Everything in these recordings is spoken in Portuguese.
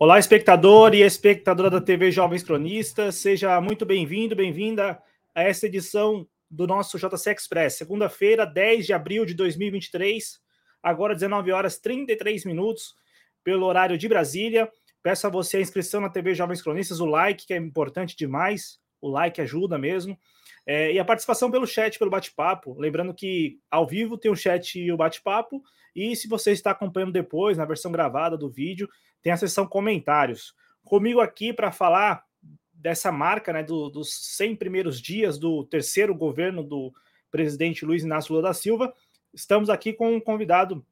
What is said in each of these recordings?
Olá, espectador e espectadora da TV Jovens Cronistas, seja muito bem-vindo, bem-vinda a essa edição do nosso JC Express, segunda-feira, 10 de abril de 2023, agora 19 horas 33 minutos, pelo horário de Brasília. Peço a você a inscrição na TV Jovens Cronistas, o like, que é importante demais, o like ajuda mesmo, é, e a participação pelo chat, pelo bate-papo. Lembrando que ao vivo tem o chat e o bate-papo, e se você está acompanhando depois, na versão gravada do vídeo, tem a seção comentários. Comigo aqui para falar dessa marca, né, do, dos 100 primeiros dias do terceiro governo do presidente Luiz Inácio Lula da Silva, estamos aqui com um convidado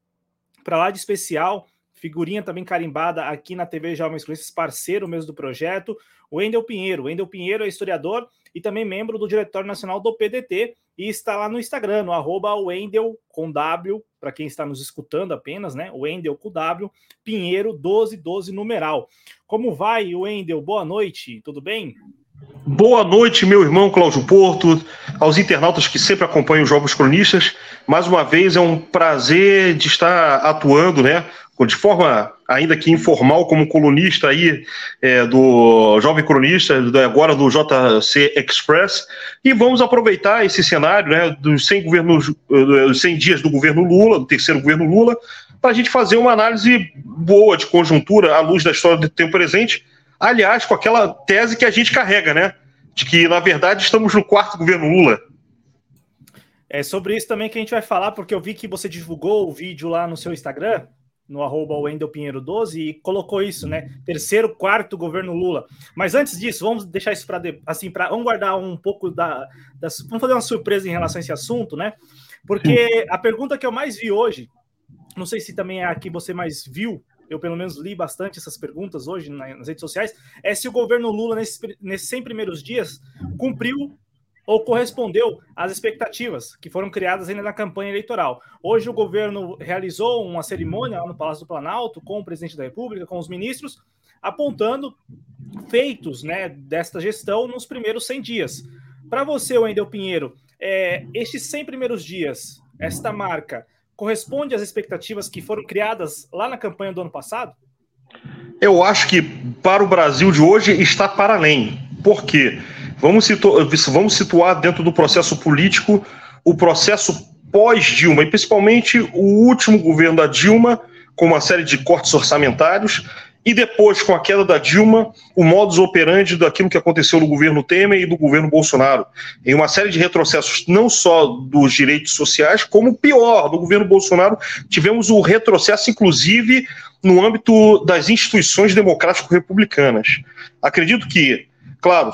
para lá de especial, figurinha também carimbada aqui na TV Jovens Cronistas, parceiro mesmo do projeto, o Wendel Pinheiro. O Wendel Pinheiro é historiador e também membro do Diretório Nacional do PDT e está lá no Instagram, no arroba Wendel com W, para quem está nos escutando apenas, né? Wendel com W, Pinheiro 1212 numeral. Como vai, Wendel? Boa noite, tudo bem? Boa noite, meu irmão Cláudio Porto, aos internautas que sempre acompanham os Jogos Cronistas. Mais uma vez é um prazer de estar atuando, né? de forma ainda que informal, como colunista aí é, do Jovem Cronista, agora do JC Express, e vamos aproveitar esse cenário né, dos 100, governos, dos 100 dias do governo Lula, do terceiro governo Lula, para a gente fazer uma análise boa de conjuntura à luz da história do tempo presente, aliás, com aquela tese que a gente carrega, né? De que, na verdade, estamos no quarto governo Lula. É sobre isso também que a gente vai falar, porque eu vi que você divulgou o vídeo lá no seu Instagram, no arroba Wendel Pinheiro 12 e colocou isso, né? Terceiro, quarto governo Lula. Mas antes disso, vamos deixar isso para assim, para vamos guardar um pouco da, das, vamos fazer uma surpresa em relação a esse assunto, né? Porque a pergunta que eu mais vi hoje, não sei se também é a que você mais viu, eu pelo menos li bastante essas perguntas hoje nas redes sociais, é se o governo Lula nesses, nesses 100 primeiros dias cumpriu ou correspondeu às expectativas que foram criadas ainda na campanha eleitoral. Hoje o governo realizou uma cerimônia lá no Palácio do Planalto com o presidente da República, com os ministros, apontando feitos né, desta gestão nos primeiros 100 dias. Para você, Wendel Pinheiro, é, estes 100 primeiros dias, esta marca, corresponde às expectativas que foram criadas lá na campanha do ano passado? Eu acho que para o Brasil de hoje está para além. Por quê? Vamos, vamos situar dentro do processo político o processo pós-Dilma, e principalmente o último governo da Dilma, com uma série de cortes orçamentários, e depois, com a queda da Dilma, o modus operandi daquilo que aconteceu no governo Temer e do governo Bolsonaro. Em uma série de retrocessos, não só dos direitos sociais, como pior, no governo Bolsonaro, tivemos o retrocesso, inclusive, no âmbito das instituições democrático-republicanas. Acredito que Claro,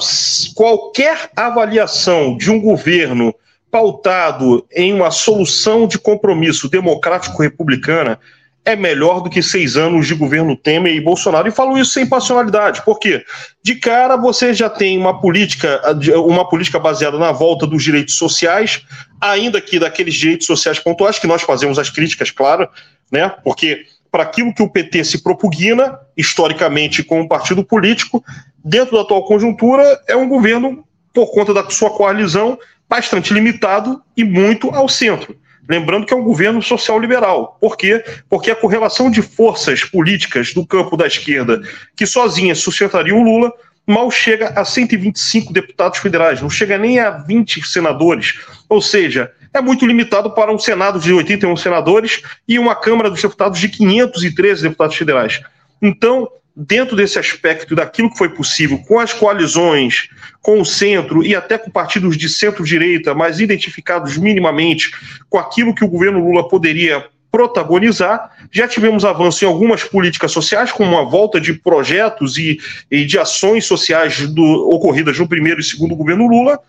qualquer avaliação de um governo pautado em uma solução de compromisso democrático-republicana é melhor do que seis anos de governo Temer e Bolsonaro. E falo isso sem passionalidade, porque de cara você já tem uma política, uma política baseada na volta dos direitos sociais, ainda que daqueles direitos sociais pontuais, que nós fazemos as críticas, claro, né? Porque para aquilo que o PT se propugna, historicamente, como partido político, dentro da atual conjuntura, é um governo, por conta da sua coalizão, bastante limitado e muito ao centro. Lembrando que é um governo social-liberal. Por quê? Porque a correlação de forças políticas do campo da esquerda, que sozinhas sustentariam o Lula, mal chega a 125 deputados federais, não chega nem a 20 senadores. Ou seja, é muito limitado para um Senado de 81 senadores e uma Câmara dos Deputados de 513 deputados federais. Então, dentro desse aspecto daquilo que foi possível, com as coalizões, com o centro e até com partidos de centro-direita, mas identificados minimamente com aquilo que o governo Lula poderia protagonizar. Já tivemos avanço em algumas políticas sociais, como a volta de projetos e, e de ações sociais do, ocorridas no primeiro e segundo governo Lula,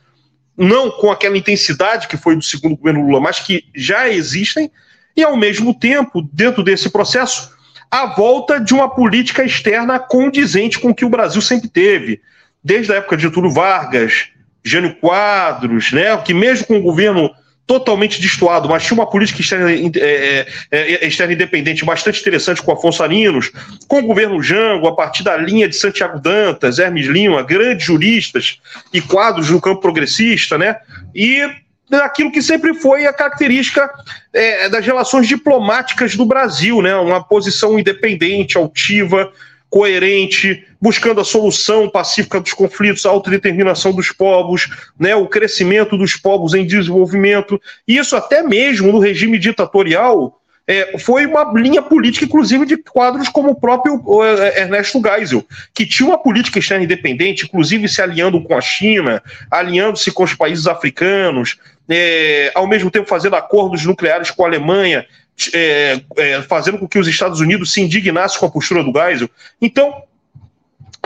não com aquela intensidade que foi do segundo governo Lula, mas que já existem, e ao mesmo tempo, dentro desse processo, a volta de uma política externa condizente com o que o Brasil sempre teve, desde a época de Getúlio Vargas, Jânio Quadros, né, que mesmo com o governo totalmente destoado, mas tinha uma política externa, é, é, externa independente bastante interessante com Afonso Arinos, com o governo Jango, a partir da linha de Santiago Dantas, Hermes Lima, grandes juristas e quadros no campo progressista, né? E aquilo que sempre foi a característica é, das relações diplomáticas do Brasil, né? Uma posição independente, altiva, coerente, buscando a solução pacífica dos conflitos, a autodeterminação dos povos, né, o crescimento dos povos em desenvolvimento. Isso até mesmo no regime ditatorial é, foi uma linha política, inclusive, de quadros como o próprio é, Ernesto Geisel, que tinha uma política externa independente, inclusive se alinhando com a China, alinhando-se com os países africanos, é, ao mesmo tempo fazendo acordos nucleares com a Alemanha, é, é, fazendo com que os Estados Unidos se indignassem com a postura do Geisel. Então,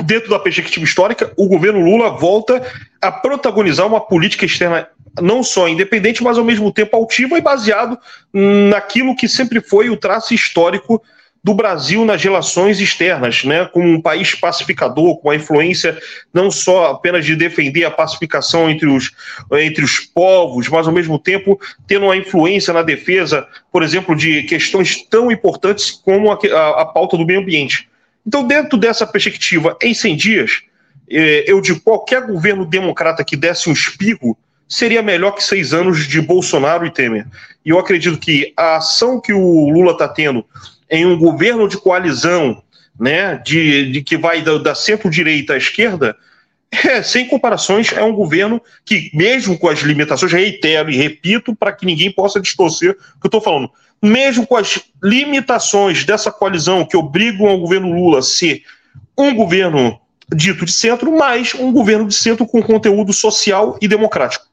dentro da perspectiva histórica, o governo Lula volta a protagonizar uma política externa não só independente, mas ao mesmo tempo altiva e baseado naquilo que sempre foi o traço histórico do Brasil nas relações externas, né, como um país pacificador, com a influência não só apenas de defender a pacificação entre os, entre os povos, mas ao mesmo tempo tendo uma influência na defesa, por exemplo, de questões tão importantes como a, a, a pauta do meio ambiente. Então, dentro dessa perspectiva, em 100 dias, eh, eu digo, qualquer governo democrata que desse um espirro seria melhor que seis anos de Bolsonaro e Temer. E eu acredito que a ação que o Lula está tendo em um governo de coalizão, né, de, de que vai da, da centro-direita à esquerda, é, sem comparações, é um governo que, mesmo com as limitações, reitero e repito para que ninguém possa distorcer o que eu estou falando, mesmo com as limitações dessa coalizão que obrigam o governo Lula a ser um governo dito de centro, mas um governo de centro com conteúdo social e democrático.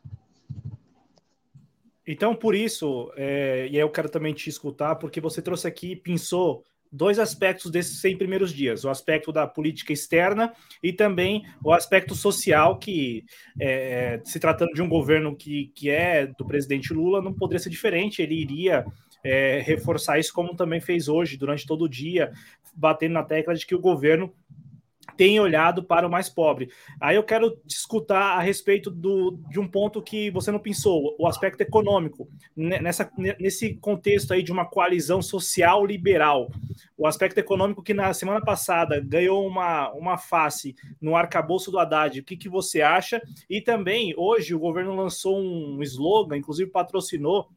Então, por isso, é, e eu quero também te escutar, porque você trouxe aqui, pensou dois aspectos desses 100 primeiros dias: o aspecto da política externa e também o aspecto social, que, é, se tratando de um governo que, que é do presidente Lula, não poderia ser diferente, ele iria é, reforçar isso, como também fez hoje, durante todo o dia, batendo na tecla de que o governo tem olhado para o mais pobre. Aí eu quero escutar a respeito do, de um ponto que você não pensou, o aspecto econômico. Nessa, nesse contexto aí de uma coalizão social liberal, o aspecto econômico que na semana passada ganhou uma, uma face no arcabouço do Haddad, o que, que você acha? E também, hoje, o governo lançou um slogan, inclusive patrocinou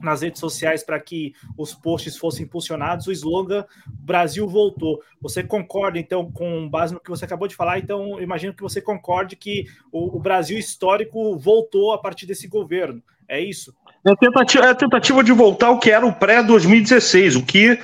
nas redes sociais para que os posts fossem impulsionados, o slogan Brasil voltou. Você concorda, então, com base no que você acabou de falar? Então, imagino que você concorde que o, o Brasil histórico voltou a partir desse governo. É isso? É a tentativa, é a tentativa de voltar ao que era o pré-2016, o que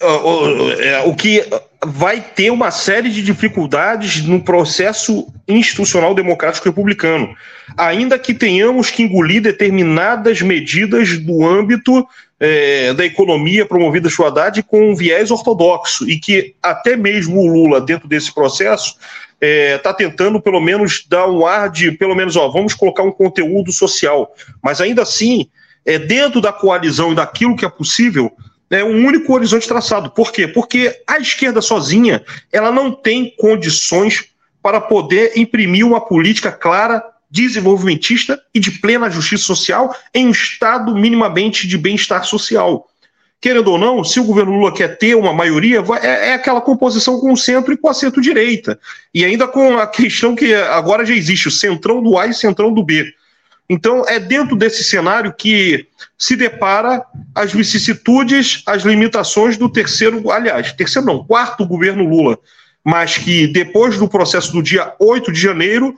é, o que vai ter uma série de dificuldades no processo institucional democrático republicano, ainda que tenhamos que engolir determinadas medidas do âmbito é, da economia promovida por Haddad com um viés ortodoxo, e que até mesmo o Lula, dentro desse processo, está é, tá tentando pelo menos dar um ar de, pelo menos, ó, vamos colocar um conteúdo social, mas ainda assim, é, dentro da coalizão e daquilo que é possível, é um único horizonte traçado. Por quê? Porque a esquerda sozinha ela não tem condições para poder imprimir uma política clara, desenvolvimentista e de plena justiça social em um estado minimamente de bem-estar social. Querendo ou não, se o governo Lula quer ter uma maioria, é, é aquela composição com o centro e com a centro-direita. E ainda com a questão que agora já existe, o centrão do A e o centrão do B. Então, é dentro desse cenário que se depara as vicissitudes, as limitações do terceiro, aliás, terceiro não, quarto governo Lula, mas que depois do processo do dia 8 de janeiro,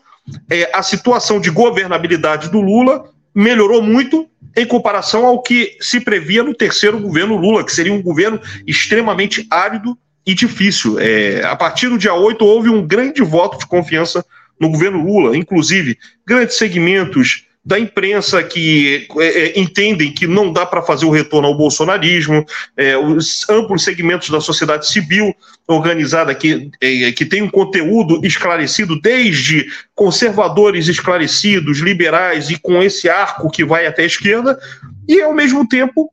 é, a situação de governabilidade do Lula melhorou muito em comparação ao que se previa no terceiro governo Lula, que seria um governo extremamente árido e difícil. É, a partir do dia 8 houve um grande voto de confiança no governo Lula, inclusive grandes segmentos da imprensa que é, é, entendem que não dá para fazer o retorno ao bolsonarismo, é, os amplos segmentos da sociedade civil organizada que, é, que tem um conteúdo esclarecido, desde conservadores esclarecidos, liberais e com esse arco que vai até a esquerda, e ao mesmo tempo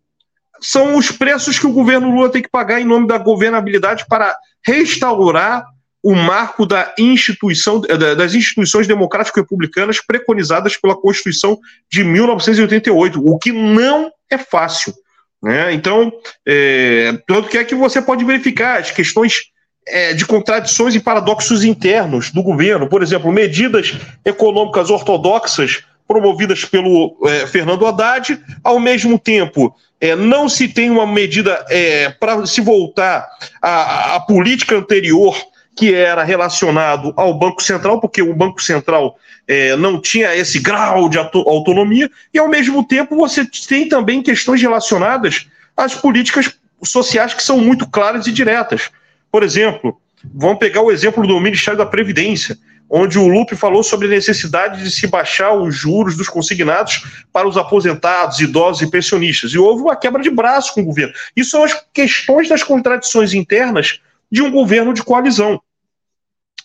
são os preços que o governo Lula tem que pagar em nome da governabilidade para restaurar o marco da instituição, das instituições democráticas republicanas preconizadas pela Constituição de 1988, o que não é fácil. Né? Então, é, tanto que é que você pode verificar as questões é, de contradições e paradoxos internos do governo. Por exemplo, medidas econômicas ortodoxas promovidas pelo é, Fernando Haddad, ao mesmo tempo é, não se tem uma medida é, para se voltar à, política anterior que era relacionado ao Banco Central, porque o Banco Central é, não tinha esse grau de autonomia, e ao mesmo tempo você tem também questões relacionadas às políticas sociais que são muito claras e diretas. Por exemplo, vamos pegar o exemplo do Ministério da Previdência onde o Lupe falou sobre a necessidade de se baixar os juros dos consignados para os aposentados, idosos e pensionistas. E houve uma quebra de braço com o governo. Isso são as questões das contradições internas de um governo de coalizão.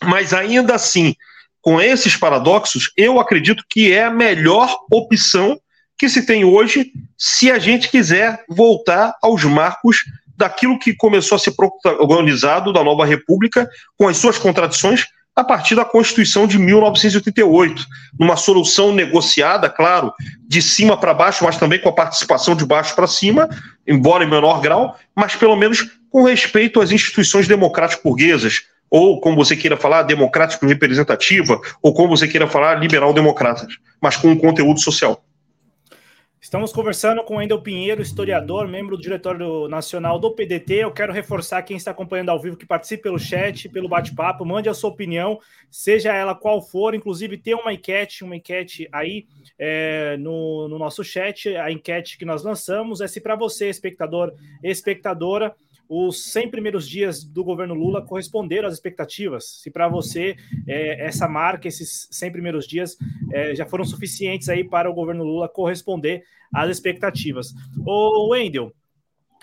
Mas ainda assim, com esses paradoxos, eu acredito que é a melhor opção que se tem hoje se a gente quiser voltar aos marcos daquilo que começou a ser protagonizado da nova república, com as suas contradições, a partir da Constituição de 1988, numa solução negociada, claro, de cima para baixo, mas também com a participação de baixo para cima, embora em menor grau, mas pelo menos com respeito às instituições democráticas burguesas, ou como você queira falar, democrático representativa, ou como você queira falar, liberal-democratas, mas com um conteúdo social. Estamos conversando com Endel Pinheiro, historiador, membro do Diretório Nacional do PDT. Eu quero reforçar quem está acompanhando ao vivo que participe pelo chat, pelo bate-papo, mande a sua opinião, seja ela qual for. Inclusive, tem uma enquete, uma enquete aí é, no, no nosso chat. A enquete que nós lançamos é se para você, espectador, espectadora, os 100 primeiros dias do governo Lula corresponderam às expectativas. Se para você é, essa marca, esses 100 primeiros dias, é, já foram suficientes aí para o governo Lula corresponder às expectativas. Ô, Wendel,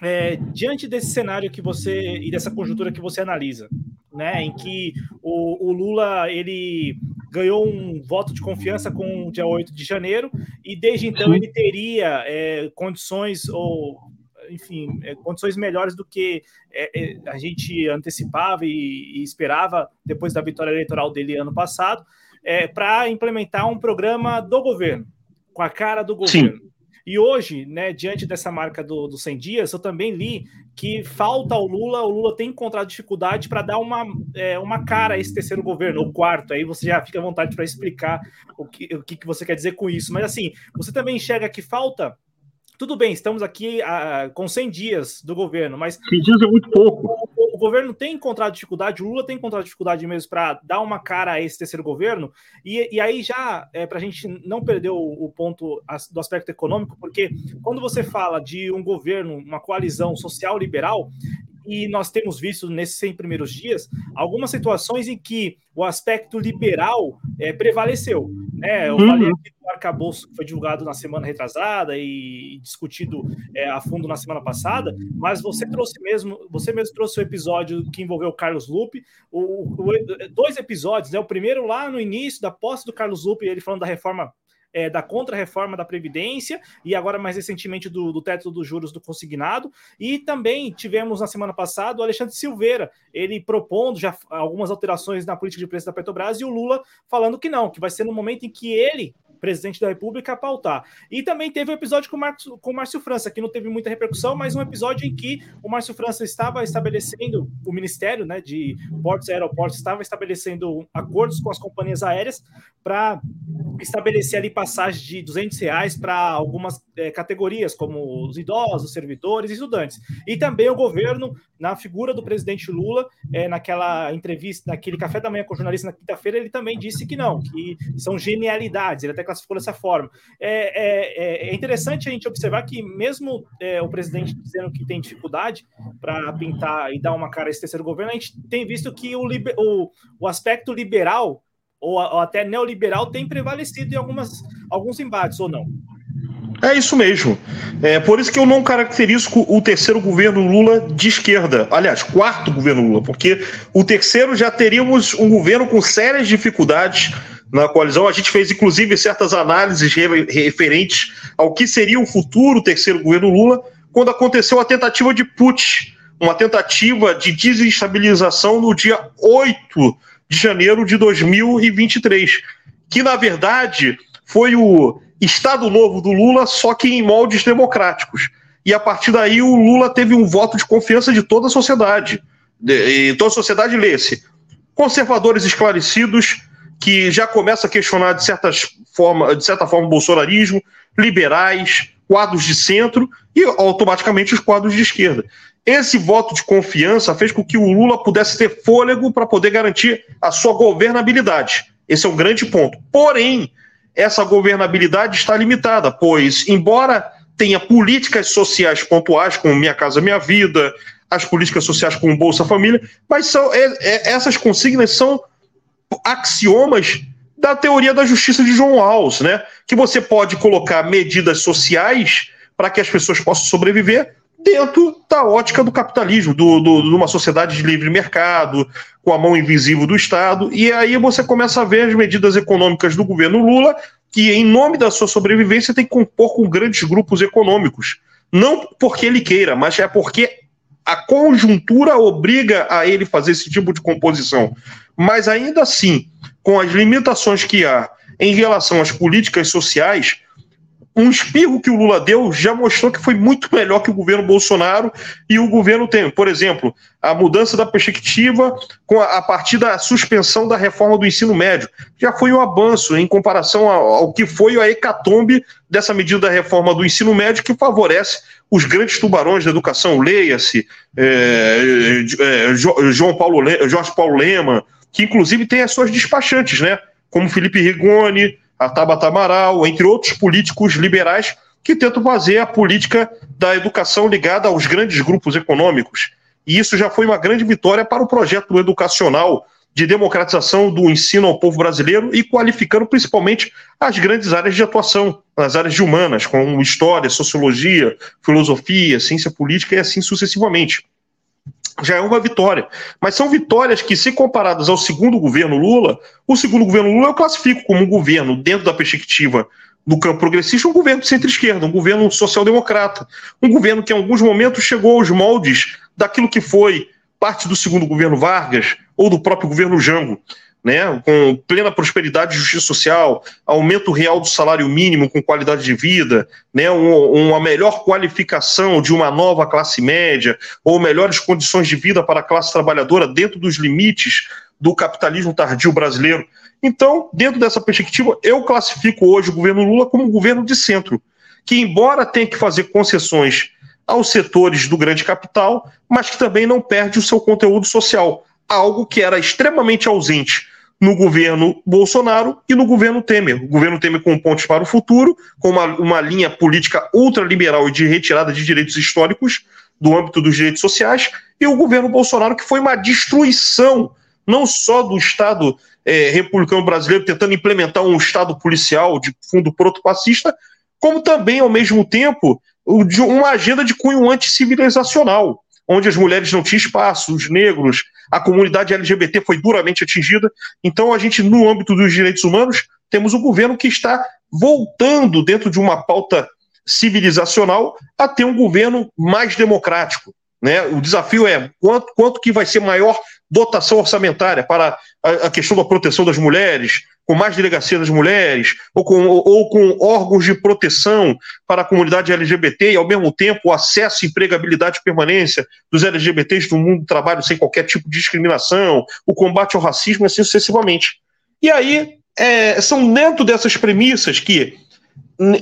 é, diante desse cenário que você e dessa conjuntura que você analisa, né, em que o, o, Lula ele ganhou um voto de confiança com o dia 8 de janeiro e desde então ele teria é, condições ou enfim, é, condições melhores do que é, é, a gente antecipava e, esperava depois da vitória eleitoral dele ano passado, para implementar um programa do governo, com a cara do governo. Sim. E hoje, né, diante dessa marca dos do 100 dias, eu também li que falta ao Lula, o Lula tem encontrado dificuldade para dar uma, é, uma cara a esse terceiro governo, o quarto, aí você já fica à vontade para explicar o que, o que você quer dizer com isso. Mas assim, você também enxerga que falta tudo bem, estamos aqui uh, com 100 dias do governo, mas. 100 dias é muito pouco. O, o, governo tem encontrado dificuldade, o Lula tem encontrado dificuldade mesmo para dar uma cara a esse terceiro governo, e, e aí já, é, para a gente não perder o, o ponto do aspecto econômico, porque quando você fala de um governo, uma coalizão social-liberal, e nós temos visto nesses 100 primeiros dias algumas situações em que o aspecto liberal é, prevaleceu. Né? Eu uhum. falei aqui do arcabouço que foi divulgado na semana retrasada e, e discutido é, a fundo na semana passada, mas você trouxe mesmo, você mesmo trouxe o episódio que envolveu o Carlos Lupe, o, o, dois episódios, né? o primeiro lá no início da posse do Carlos Lupe, ele falando da reforma é, da contra-reforma da Previdência e agora mais recentemente do, do teto dos juros do consignado. E também tivemos na semana passada o Alexandre Silveira, ele propondo já algumas alterações na política de preço da Petrobras e o Lula falando que não, que vai ser no momento em que ele presidente da República, pautar. E também teve o um episódio com o, Marcos, com o Márcio França, que não teve muita repercussão, mas um episódio em que o Márcio França estava estabelecendo, o Ministério né, de Portos e Aeroportos estava estabelecendo acordos com as companhias aéreas para estabelecer ali passagem de 200 reais para algumas é, categorias, como os idosos, servidores estudantes. E também o governo, na figura do presidente Lula, é, naquela entrevista, naquele café da manhã com o jornalista na quinta-feira, ele também disse que não, que são genialidades. Ele até classificou dessa forma. É, é, é, é interessante a gente observar que, mesmo é, o presidente dizendo que tem dificuldade para pintar e dar uma cara a esse terceiro governo, a gente tem visto que o, o, o aspecto liberal ou, ou até neoliberal tem prevalecido em algumas, alguns embates, ou não? É isso mesmo. É por isso que eu não caracterizo o terceiro governo Lula de esquerda. Aliás, quarto governo Lula, porque o terceiro já teríamos um governo com sérias dificuldades na coalizão. A gente fez, inclusive, certas análises referentes ao que seria o futuro terceiro governo Lula, quando aconteceu a tentativa de putsch, uma tentativa de desestabilização no dia 8 de janeiro de 2023, que, na verdade, foi o Estado Novo do Lula, só que em moldes democráticos. E a partir daí o Lula teve um voto de confiança de toda a sociedade. De, toda a sociedade lê-se. Conservadores esclarecidos, que já começa a questionar de, certas forma, de certa forma o bolsonarismo, liberais, quadros de centro e automaticamente os quadros de esquerda. Esse voto de confiança fez com que o Lula pudesse ter fôlego para poder garantir a sua governabilidade. Esse é um grande ponto. Porém, essa governabilidade está limitada, pois, embora tenha políticas sociais pontuais, como Minha Casa Minha Vida, as políticas sociais como Bolsa Família, mas são, é, é, essas consignas são axiomas da teoria da justiça de João Alves, né? Que você pode colocar medidas sociais para que as pessoas possam sobreviver dentro da ótica do capitalismo, do, do, de uma sociedade de livre mercado, com a mão invisível do Estado. E aí você começa a ver as medidas econômicas do governo Lula, que, em nome da sua sobrevivência, tem que compor com grandes grupos econômicos. Não porque ele queira, mas é porque a conjuntura obriga a ele fazer esse tipo de composição. Mas ainda assim, com as limitações que há em relação às políticas sociais, um espirro que o Lula deu já mostrou que foi muito melhor que o governo Bolsonaro e o governo tem. Por exemplo, a mudança da perspectiva com a, a partir da suspensão da reforma do ensino médio. Já foi um avanço em comparação ao, ao que foi a hecatombe dessa medida da reforma do ensino médio que favorece os grandes tubarões da educação, leia-se é, é, João Paulo, Jorge Paulo Lema, que inclusive tem as suas despachantes, né? Como Felipe Rigoni, a Tabata Amaral, entre outros políticos liberais que tentam fazer a política da educação ligada aos grandes grupos econômicos. E isso já foi uma grande vitória para o projeto educacional de democratização do ensino ao povo brasileiro e qualificando principalmente as grandes áreas de atuação, as áreas humanas, como história, sociologia, filosofia, ciência política e assim sucessivamente já é uma vitória. Mas são vitórias que, se comparadas ao segundo governo Lula, o segundo governo Lula eu classifico como um governo, dentro da perspectiva do campo progressista, um governo centro-esquerda, um governo social-democrata, um governo que em alguns momentos chegou aos moldes daquilo que foi parte do segundo governo Vargas ou do próprio governo Jango né, com plena prosperidade e justiça social, aumento real do salário mínimo com qualidade de vida, né, um, uma melhor qualificação de uma nova classe média, ou melhores condições de vida para a classe trabalhadora dentro dos limites do capitalismo tardio brasileiro. Então, dentro dessa perspectiva, eu classifico hoje o governo Lula como um governo de centro, que, embora tenha que fazer concessões aos setores do grande capital, mas que também não perde o seu conteúdo social algo que era extremamente ausente no governo Bolsonaro e no governo Temer. O governo Temer com pontos para o futuro, com uma, uma linha política ultraliberal e de retirada de direitos históricos do âmbito dos direitos sociais, e o governo Bolsonaro, que foi uma destruição não só do Estado é, republicano brasileiro tentando implementar um Estado policial de fundo proto-fascista, como também, ao mesmo tempo, uma agenda de cunho anticivilizacional onde as mulheres não tinham espaço, os negros, a comunidade LGBT foi duramente atingida. Então, a gente, no âmbito dos direitos humanos, temos um governo que está voltando dentro de uma pauta civilizacional a ter um governo mais democrático. Né? O desafio é quanto, quanto que vai ser maior dotação orçamentária para a, questão da proteção das mulheres, com mais delegacia das mulheres, ou com, ou com órgãos de proteção para a comunidade LGBT e, ao mesmo tempo, o acesso, empregabilidade e permanência dos LGBTs no mundo do trabalho sem qualquer tipo de discriminação, o combate ao racismo, assim sucessivamente. E aí, é, são dentro dessas premissas que,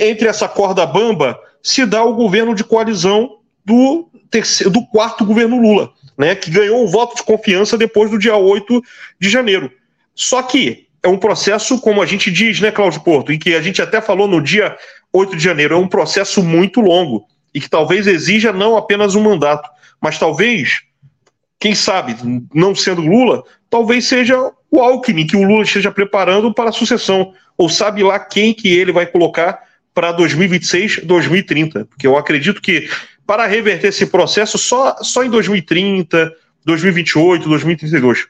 entre essa corda bamba, se dá o governo de coalizão do, terceiro, do quarto governo Lula, né, que ganhou o voto de confiança depois do dia 8 de janeiro. Só que é um processo, como a gente diz, né, Cláudio Porto, e que a gente até falou no dia 8 de janeiro, é um processo muito longo e que talvez exija não apenas um mandato, mas talvez, quem sabe, não sendo Lula, talvez seja o Alckmin que o Lula esteja preparando para a sucessão, ou sabe lá quem que ele vai colocar para 2026, 2030, porque eu acredito que para reverter esse processo só, só em 2030, 2028, 2032.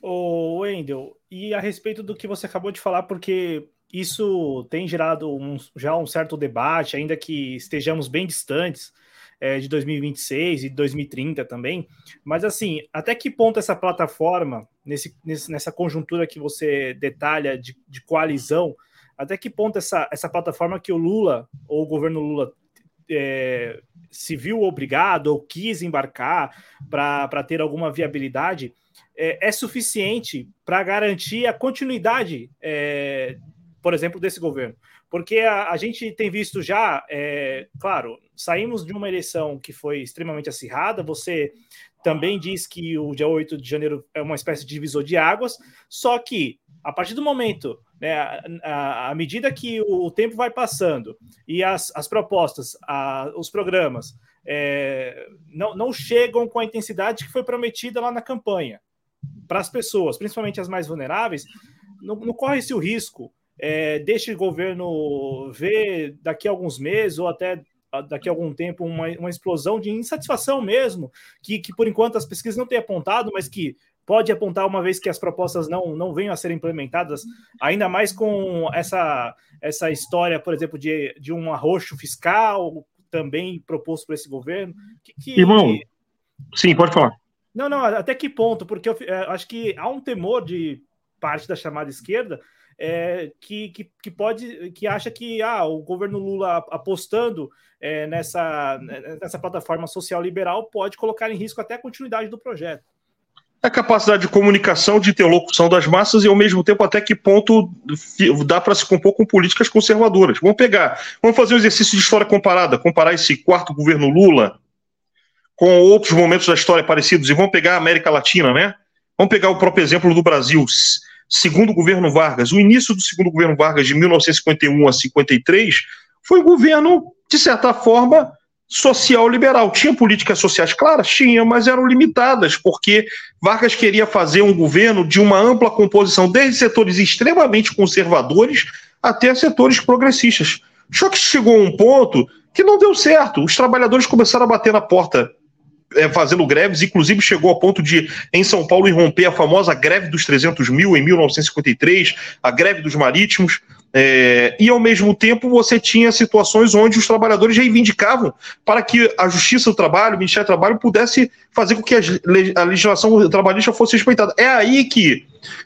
Ô, Wendel, e a respeito do que você acabou de falar, porque isso tem gerado um, já um certo debate, ainda que estejamos bem distantes é, de 2026 e 2030 também. Mas, assim, até que ponto essa plataforma, nesse nessa conjuntura que você detalha de, de coalizão, até que ponto essa, essa plataforma que o Lula, ou o governo Lula, é, se viu obrigado ou quis embarcar para ter alguma viabilidade, é, é suficiente para garantir a continuidade, é, por exemplo, desse governo. Porque a, a gente tem visto já, é, claro, saímos de uma eleição que foi extremamente acirrada, você também diz que o dia 8 de janeiro é uma espécie de divisor de águas, só que a partir do momento, à medida que o tempo vai passando e as, as propostas, a, os programas é, não, não chegam com a intensidade que foi prometida lá na campanha. Para as pessoas, principalmente as mais vulneráveis, não, não corre-se o risco é, deste governo ver daqui a alguns meses ou até daqui a algum tempo uma, uma explosão de insatisfação mesmo, que, que por enquanto as pesquisas não têm apontado, mas que pode apontar uma vez que as propostas não, não venham a ser implementadas, ainda mais com essa, essa história, por exemplo, de, de um arroxo fiscal também proposto por esse governo. Que, que... Irmão, sim, pode falar. Não, não, até que ponto? Porque eu é, acho que há um temor de parte da chamada esquerda é, que, que, que, pode, que acha que ah, o governo Lula apostando é, nessa, nessa plataforma social liberal pode colocar em risco até a continuidade do projeto. A capacidade de comunicação, de interlocução das massas e, ao mesmo tempo, até que ponto dá para se compor com políticas conservadoras. Vamos pegar, vamos fazer um exercício de história comparada, comparar esse quarto governo Lula com outros momentos da história parecidos, e vamos pegar a América Latina, né? Vamos pegar o próprio exemplo do Brasil. Segundo o governo Vargas, o início do segundo governo Vargas, de 1951 a 53, foi um governo, de certa forma, social liberal. Tinha políticas sociais claras? Tinha, mas eram limitadas, porque Vargas queria fazer um governo de uma ampla composição, desde setores extremamente conservadores até setores progressistas. Só que chegou a um ponto que não deu certo. Os trabalhadores começaram a bater na porta é, fazendo greves, inclusive chegou ao ponto de, em São Paulo, irromper a famosa greve dos 300 mil em 1953, a greve dos marítimos, é, e ao mesmo tempo você tinha situações onde os trabalhadores reivindicavam para que a Justiça do Trabalho, o Ministério do Trabalho, pudesse fazer com que a legislação trabalhista fosse respeitada. É aí que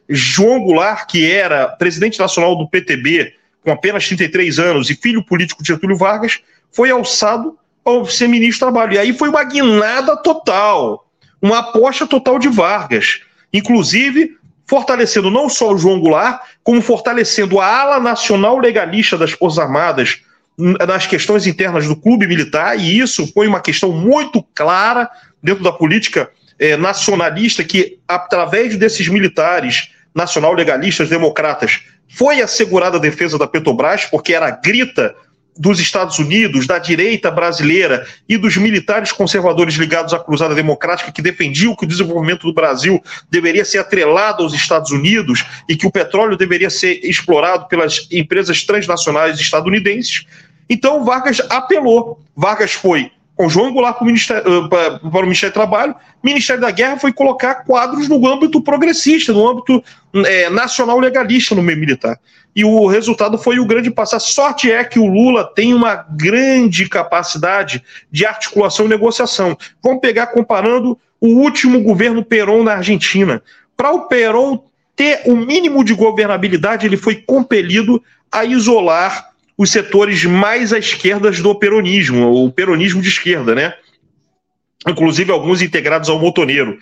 João Goulart, que era presidente nacional do PTB, com apenas 33 anos e filho político de Getúlio Vargas, foi alçado ao ser ministro do Trabalho. E aí foi uma guinada total, uma aposta total de Vargas. Inclusive, fortalecendo não só o João Goulart, como fortalecendo a ala nacional legalista das Forças Armadas nas questões internas do clube militar, e isso foi uma questão muito clara dentro da política eh, nacionalista, que através desses militares nacional legalistas democratas foi assegurada a defesa da Petrobras, porque era grita dos Estados Unidos, da direita brasileira e dos militares conservadores ligados à Cruzada Democrática que defendiam que o desenvolvimento do Brasil deveria ser atrelado aos Estados Unidos e que o petróleo deveria ser explorado pelas empresas transnacionais estadunidenses. Então Vargas apelou. Vargas foi com João Goulart para o, Ministério, para o Ministério do Trabalho, o Ministério da Guerra foi colocar quadros no âmbito progressista, no âmbito é, nacional legalista no meio militar. E o resultado foi o grande passo. A sorte é que o Lula tem uma grande capacidade de articulação e negociação. Vamos pegar comparando o último governo Perón na Argentina. Para o Perón ter o mínimo de governabilidade, ele foi compelido a isolar os setores mais à esquerda do peronismo, o peronismo de esquerda, né? Inclusive alguns integrados ao motoneiro.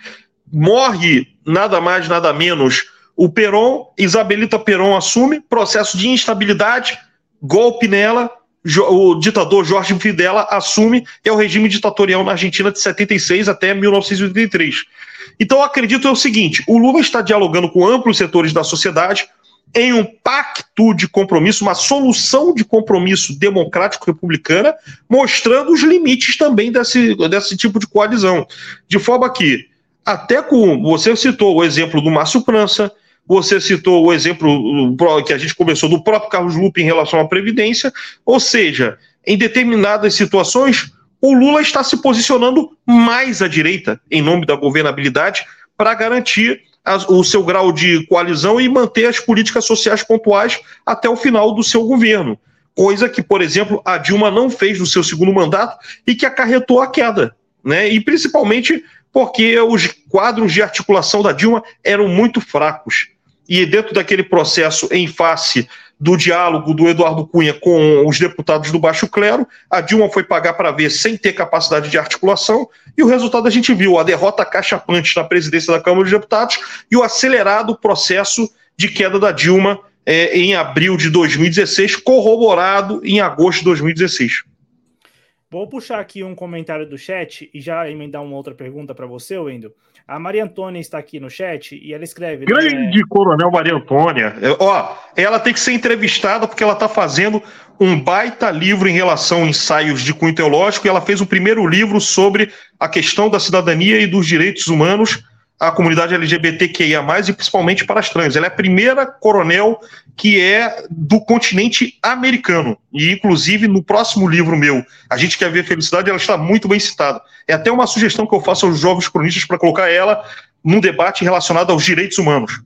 Morre nada mais, nada menos o Peron, Isabelita Peron assume, processo de instabilidade, golpe nela, o ditador Jorge Fidela assume, é o regime ditatorial na Argentina de 76 até 1983. Então, acredito é o seguinte: o Lula está dialogando com amplos setores da sociedade, em um pacto de compromisso, uma solução de compromisso democrático-republicana, mostrando os limites também desse, desse tipo de coalizão. De forma que, até com. Você citou o exemplo do Márcio França, você citou o exemplo que a gente começou do próprio Carlos Lupe em relação à Previdência, ou seja, em determinadas situações, o Lula está se posicionando mais à direita, em nome da governabilidade, para garantir o seu grau de coalizão e manter as políticas sociais pontuais até o final do seu governo. Coisa que, por exemplo, a Dilma não fez no seu segundo mandato e que acarretou a queda. Né? E principalmente porque os quadros de articulação da Dilma eram muito fracos. E dentro daquele processo em face do diálogo do Eduardo Cunha com os deputados do baixo clero. A Dilma foi pagar para ver sem ter capacidade de articulação, e o resultado a gente viu: a derrota cachapante na presidência da Câmara dos Deputados e o acelerado processo de queda da Dilma é, em abril de 2016, corroborado em agosto de 2016. Vou puxar aqui um comentário do chat e já emendar uma outra pergunta para você, Wendel. A Maria Antônia está aqui no chat e ela escreve. Né, Grande? Coronel Maria Antônia. Ó, ela tem que ser entrevistada porque ela está fazendo um baita livro em relação a ensaios de cunho teológico e ela fez o primeiro livro sobre a questão da cidadania e dos direitos humanos à comunidade LGBTQIA, e principalmente para as trans. Ela é a primeira coronel que é do continente americano. E, inclusive, no próximo livro meu, A gente quer ver felicidade, ela está muito bem citada. É até uma sugestão que eu faço aos jovens cronistas para colocar ela num debate relacionado aos direitos humanos.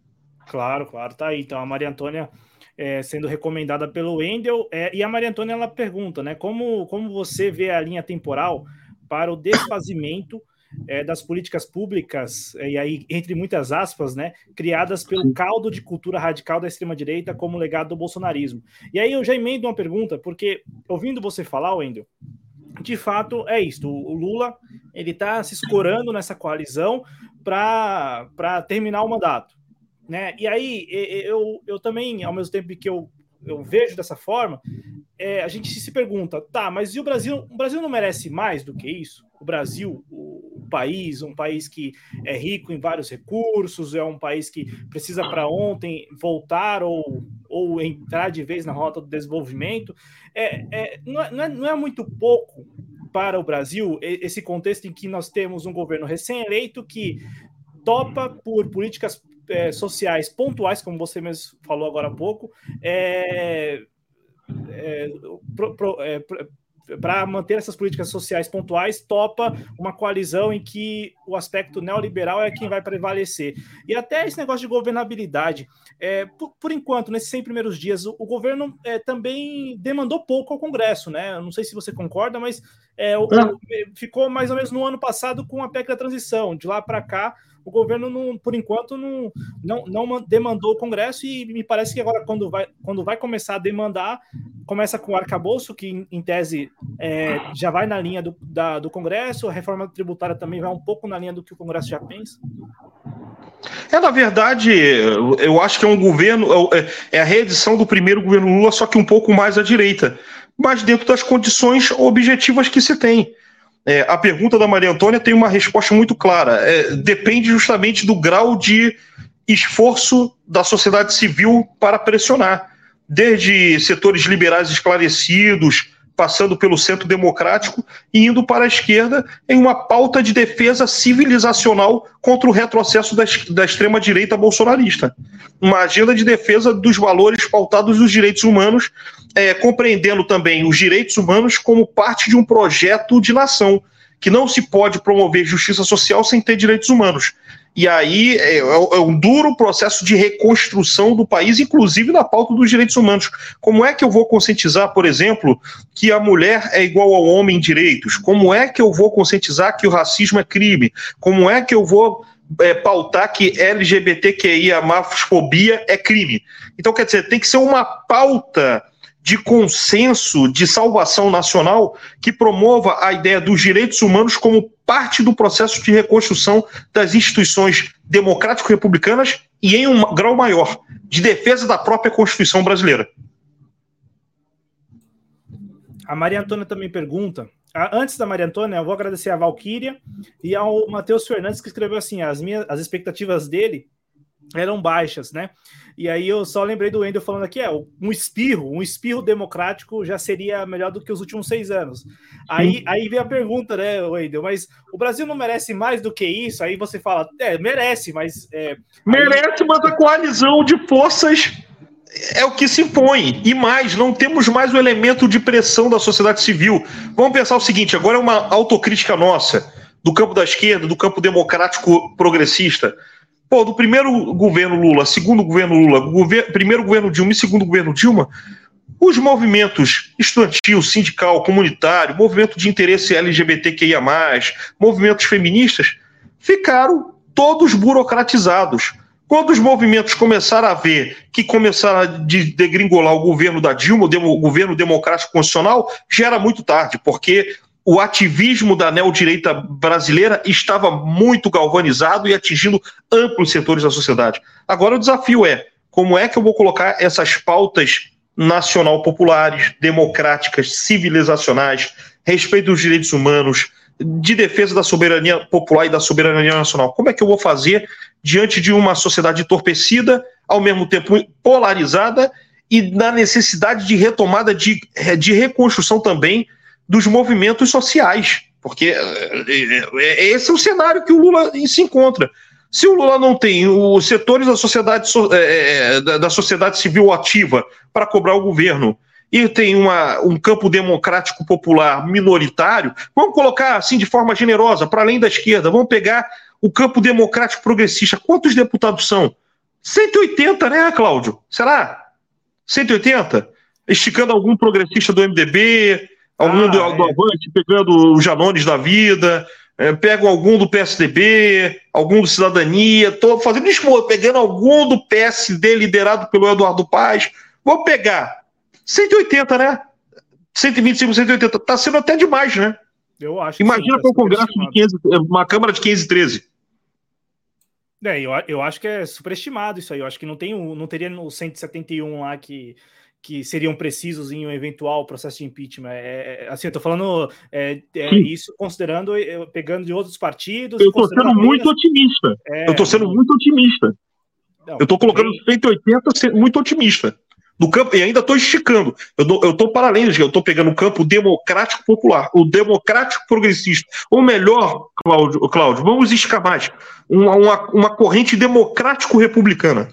Claro, claro, tá aí. Então, a Maria Antônia é, sendo recomendada pelo Wendel. É, e a Maria Antônia ela pergunta, né? Como, como você vê a linha temporal para o desfazimento é, das políticas públicas, é, e aí, entre muitas aspas, né, criadas pelo caldo de cultura radical da extrema-direita como legado do bolsonarismo. E aí eu já emendo uma pergunta, porque ouvindo você falar, Wendel, de fato é isso. O Lula ele está se escorando nessa coalizão para terminar o mandato. Né? E aí eu, eu também, ao mesmo tempo que eu, eu vejo dessa forma, é, a gente se pergunta, tá, mas e o Brasil? O Brasil não merece mais do que isso? O Brasil, país, um país que é rico em vários recursos, é um país que precisa para ontem voltar ou, ou entrar de vez na rota do desenvolvimento, é, é, não, é, não, é, é muito pouco para o Brasil esse contexto em que nós temos um governo recém-eleito que topa por políticas é, sociais pontuais, como você mesmo falou agora há pouco, é, é, pro, pro, é, para manter essas políticas sociais pontuais, topa uma coalizão em que o aspecto neoliberal é quem vai prevalecer. E até esse negócio de governabilidade. É, por, por, enquanto, nesses 100 primeiros dias, o, o governo é, também demandou pouco ao Congresso, né? Eu não sei se você concorda, mas é, o, ficou mais ou menos no ano passado com a PEC da transição. De lá para cá, o governo, não, por enquanto, não, não, não demandou o Congresso e me parece que agora, quando vai, quando vai começar a demandar, começa com o arcabouço, que em, tese é, já vai na linha do, da, do Congresso, a reforma tributária também vai um pouco na linha do que o Congresso já pensa. É, na verdade, eu acho que é um governo, é, é a reedição do primeiro governo Lula, só que um pouco mais à direita, mas dentro das condições objetivas que se tem. É, a pergunta da Maria Antônia tem uma resposta muito clara. É, depende justamente do grau de esforço da sociedade civil para pressionar. Desde setores liberais esclarecidos, passando pelo centro democrático e indo para a esquerda em uma pauta de defesa civilizacional contra o retrocesso da, da extrema-direita bolsonarista. Uma agenda de defesa dos valores pautados nos direitos humanos, é, compreendendo também os direitos humanos como parte de um projeto de nação, que não se pode promover justiça social sem ter direitos humanos. E aí é, é, é, um duro processo de reconstrução do país, inclusive na pauta dos direitos humanos. Como é que eu vou conscientizar, por exemplo, que a mulher é igual ao homem em direitos? Como é que eu vou conscientizar que o racismo é crime? Como é que eu vou é, pautar que LGBTQIA, fobia é crime? Então, quer dizer, tem que ser uma pauta de consenso de salvação nacional que promova a ideia dos direitos humanos como parte do processo de reconstrução das instituições democrático-republicanas e, em um grau maior, de defesa da própria Constituição brasileira. A Maria Antônia também pergunta. Antes da Maria Antônia, eu vou agradecer a Valquíria e ao Matheus Fernandes, que escreveu assim: as, minhas, as expectativas dele eram baixas, né? E aí eu só lembrei do Wendel falando aqui, é, um espirro, um espirro democrático já seria melhor do que os últimos seis anos. Aí, aí vem a pergunta, né, Wendel, mas o Brasil não merece mais do que isso? Aí você fala, é, merece, mas... É, merece, aí... mas a coalizão de forças é o que se impõe. E mais, não temos mais o elemento de pressão da sociedade civil. Vamos pensar o seguinte, agora é uma autocrítica nossa, do campo da esquerda, do campo democrático progressista Pô, do primeiro governo Lula, segundo governo Lula, primeiro governo Dilma e segundo governo Dilma, os movimentos estudantil, sindical, comunitário, movimento de interesse LGBTQIA, movimentos feministas, ficaram todos burocratizados. Quando os movimentos começaram a ver que começaram a degringolar o governo da Dilma, o governo democrático constitucional, já era muito tarde, porque o ativismo da neodireita brasileira estava muito galvanizado e atingindo amplos setores da sociedade. Agora o desafio é como é que eu vou colocar essas pautas nacional populares, democráticas, civilizacionais, respeito dos direitos humanos, de defesa da soberania popular e da soberania nacional. Como é que eu vou fazer diante de uma sociedade entorpecida, ao mesmo tempo polarizada e na necessidade de retomada de, de reconstrução também dos movimentos sociais, porque é, é, esse é o cenário que o Lula se encontra. Se o Lula não tem os setores da sociedade, é, da sociedade civil ativa para cobrar o governo e tem uma, um campo democrático popular minoritário, vamos colocar assim de forma generosa, para além da esquerda, vamos pegar o campo democrático progressista. Quantos deputados são? 180, né, Cláudio? Será? 180? Esticando algum progressista do MDB, algum ah, do, é. do Avante, pegando os Janones da vida, é, pegam algum do PSDB, algum do Cidadania, tô fazendo isso, pegando algum do PSD liderado pelo Eduardo Paz. Vou pegar 180, né? 125, 180. Tá sendo até demais, né? Eu acho. Imagina para o Congresso de 15, uma Câmara de 15 13. É, eu, eu acho que é superestimado isso aí. Eu acho que não, tem, não teria o 171 lá que que seriam precisos em um eventual processo de impeachment. É, é assim, eu estou falando é, é isso considerando, pegando de outros partidos. Eu estou sendo muito otimista. É, eu estou sendo muito otimista. Não, eu estou colocando bem... 180 muito otimista. No campo, e ainda estou esticando. Eu estou para além, eu estou pegando o campo democrático popular, o democrático progressista. Ou melhor, Cláudio, Cláudio vamos esticar mais. Uma, uma, uma corrente democrático republicana.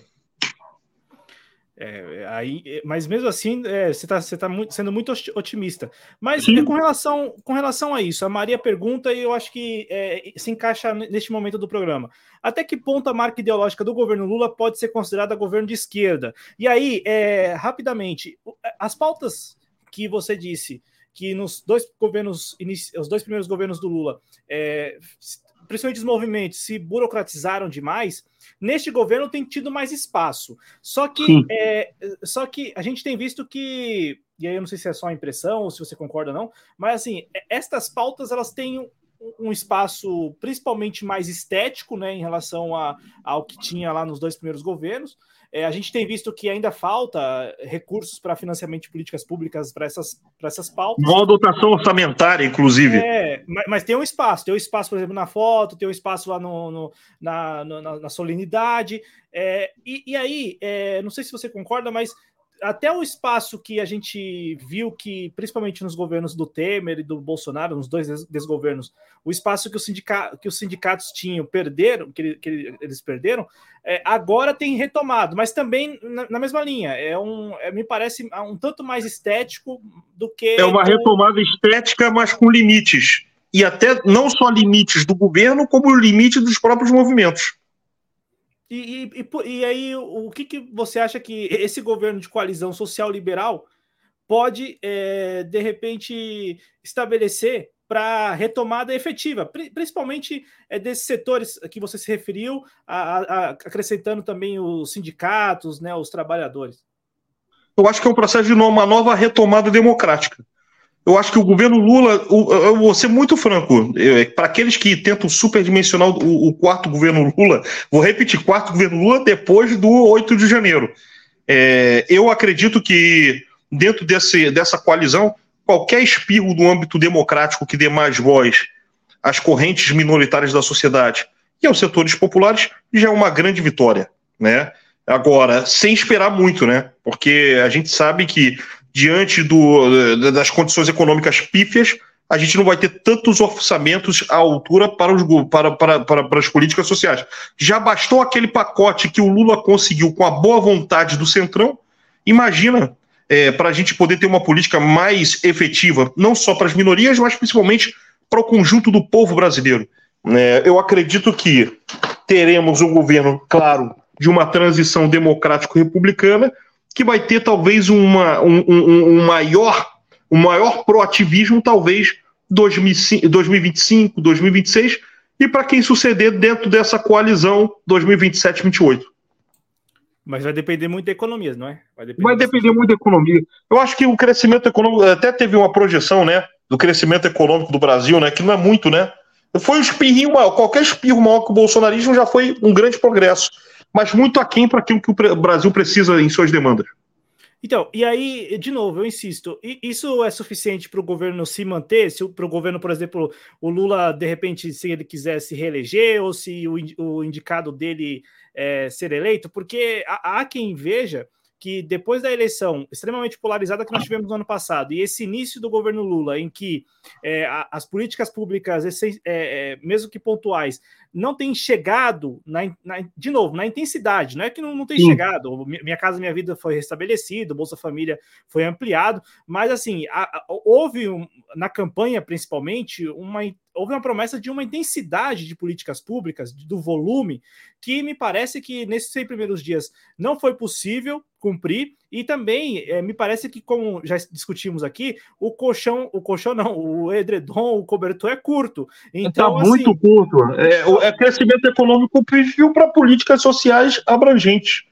É, aí, é, mas mesmo assim, é, você está você tá muito, sendo muito otimista. Mas é, com, relação, com relação a isso, a Maria pergunta e eu acho que é, se encaixa neste momento do programa. Até que ponto a marca ideológica do governo Lula pode ser considerada governo de esquerda? E aí, é, rapidamente, as pautas que você disse que nos dois governos, os dois primeiros governos do Lula, é, principalmente os movimentos, se burocratizaram demais Neste governo tem tido mais espaço. Só que, é, só que a gente tem visto que, e aí eu não sei se é só a impressão ou se você concorda ou não, mas assim, estas pautas elas têm um espaço principalmente mais estético, né, em relação a, ao que tinha lá nos dois primeiros governos. É, a gente tem visto que ainda falta recursos para financiamento de políticas públicas para essas, essas pautas. Uma dotação orçamentária, inclusive. É, mas, mas, tem um espaço, tem um espaço, por exemplo, na foto, tem um espaço lá no, no na, na, na, solenidade. É, e, e, aí, é, não sei se você concorda, mas até o espaço que a gente viu que, principalmente nos governos do Temer e do Bolsonaro, nos dois desgovernos, o espaço que, sindica, que os sindicatos tinham, perderam, que, que eles perderam, é, agora tem retomado, mas também na, na mesma linha. É um, é, me parece um tanto mais estético do que. É uma retomada estética, mas com limites. E até não só limites do governo, como o limite dos próprios movimentos. E, e, e, aí, o que, que você acha que esse governo de coalizão social-liberal pode, é, de repente, estabelecer para retomada efetiva, principalmente é, desses setores que você se referiu, a, a, acrescentando também os sindicatos, né, os trabalhadores? Eu acho que é um processo de uma nova retomada democrática. Eu acho que o governo Lula, eu vou ser muito franco, para aqueles que tentam superdimensionar o, o quarto governo Lula, vou repetir, quarto governo Lula depois do 8 de janeiro. É, eu acredito que dentro desse, dessa coalizão, qualquer espirro do âmbito democrático que dê mais voz às correntes minoritárias da sociedade e aos setores populares já é uma grande vitória, né? Agora, sem esperar muito, né? Porque a gente sabe que diante do, das condições econômicas pífias, a gente não vai ter tantos orçamentos à altura para, os, para, para, para, para as políticas sociais. Já bastou aquele pacote que o Lula conseguiu com a boa vontade do Centrão. Imagina é, para a gente poder ter uma política mais efetiva, não só para as minorias, mas principalmente para o conjunto do povo brasileiro. É, eu acredito que teremos um governo, claro, de uma transição democrático-republicana, que vai ter talvez uma, um, um, um maior um maior proativismo, talvez 2025, 2026, e para quem suceder dentro dessa coalizão 2027-28. Mas vai depender muito da economia, não é? Vai depender, vai depender muito da economia. Eu acho que o crescimento econômico, até teve uma projeção, né, do crescimento econômico do Brasil, né, que não é muito, né? Foi um espirrinho maior, qualquer espirro maior que o bolsonarismo já foi um grande progresso, mas muito aquém para aquilo que o Brasil precisa em suas demandas. Então, e aí, de novo, eu insisto, isso é suficiente para o governo se manter? Se para o governo, por exemplo, o Lula, de repente, se ele quiser se reeleger, ou se o, o indicado dele é, ser eleito? Porque há, há quem veja que depois da eleição extremamente polarizada que nós tivemos no ano passado e esse início do governo Lula, em que é, as políticas públicas, é, é, mesmo que pontuais, não têm chegado, na, na, de novo, na intensidade, não é que não, não tem Sim. chegado, Minha Casa Minha Vida foi restabelecido, Bolsa Família foi ampliado, mas assim, a, a, houve, um, na campanha principalmente, uma, houve uma promessa de uma intensidade de políticas públicas, do volume, que me parece que nesses 100 primeiros dias não foi possível cumprir, e também é, me parece que, como já discutimos aqui, o colchão, o colchão não, o edredom, o cobertor é curto. Então, Está muito assim, curto. É, o é crescimento econômico perfil para políticas sociais abrangentes.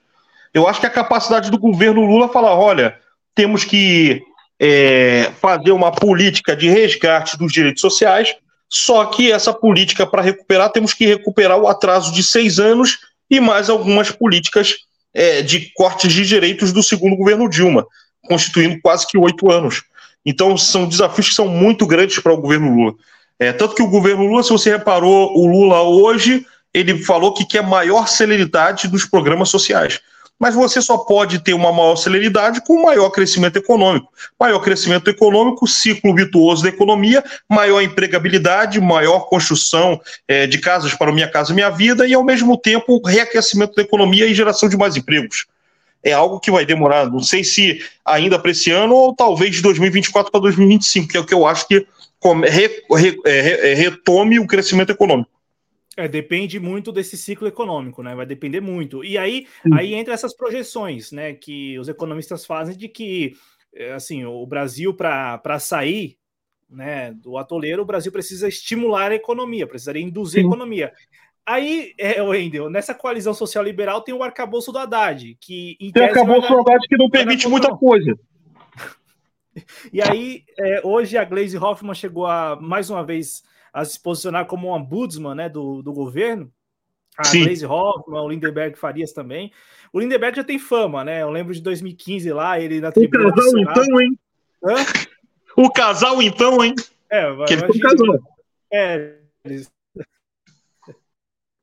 Eu acho que a capacidade do governo Lula falar, olha, temos que é, fazer uma política de resgate dos direitos sociais, só que essa política, para recuperar, temos que recuperar o atraso de seis anos e mais algumas políticas é, de cortes de direitos do segundo governo Dilma, constituindo quase que oito anos. Então, são desafios que são muito grandes para o governo Lula. É, tanto que o governo Lula, se você reparou, o Lula hoje, ele falou que quer maior celeridade dos programas sociais mas você só pode ter uma maior celeridade com maior crescimento econômico. Maior crescimento econômico, ciclo virtuoso da economia, maior empregabilidade, maior construção é, de casas para Minha Casa Minha Vida e, ao mesmo tempo, reaquecimento da economia e geração de mais empregos. É algo que vai demorar, não sei se ainda para esse ano ou talvez de 2024 para 2025, que é o que eu acho que re, re, é, retome o crescimento econômico. É, depende muito desse ciclo econômico, né? Vai depender muito. E aí, aí entra essas projeções, né? Que os economistas fazem de que, é, assim, o Brasil para sair, né, do atoleiro, o Brasil precisa estimular a economia, precisaria induzir Sim. a economia. Aí, é, Wendel, nessa coalizão social liberal tem o arcabouço do Haddad, que tem o arcabouço do Haddad que não permite muita coisa. E aí, é, hoje a Glaze Hoffman chegou a mais uma vez a se posicionar como um ombudsman né, do, do governo. A Sim. Glaze Hoffman, o Lindenberg Farias também. O Lindenberg já tem fama, né? Eu lembro de 2015 lá, ele na tribuna. O casal, então, hein? Hã? O casal, então, hein? É, que ele imagina. É, eles...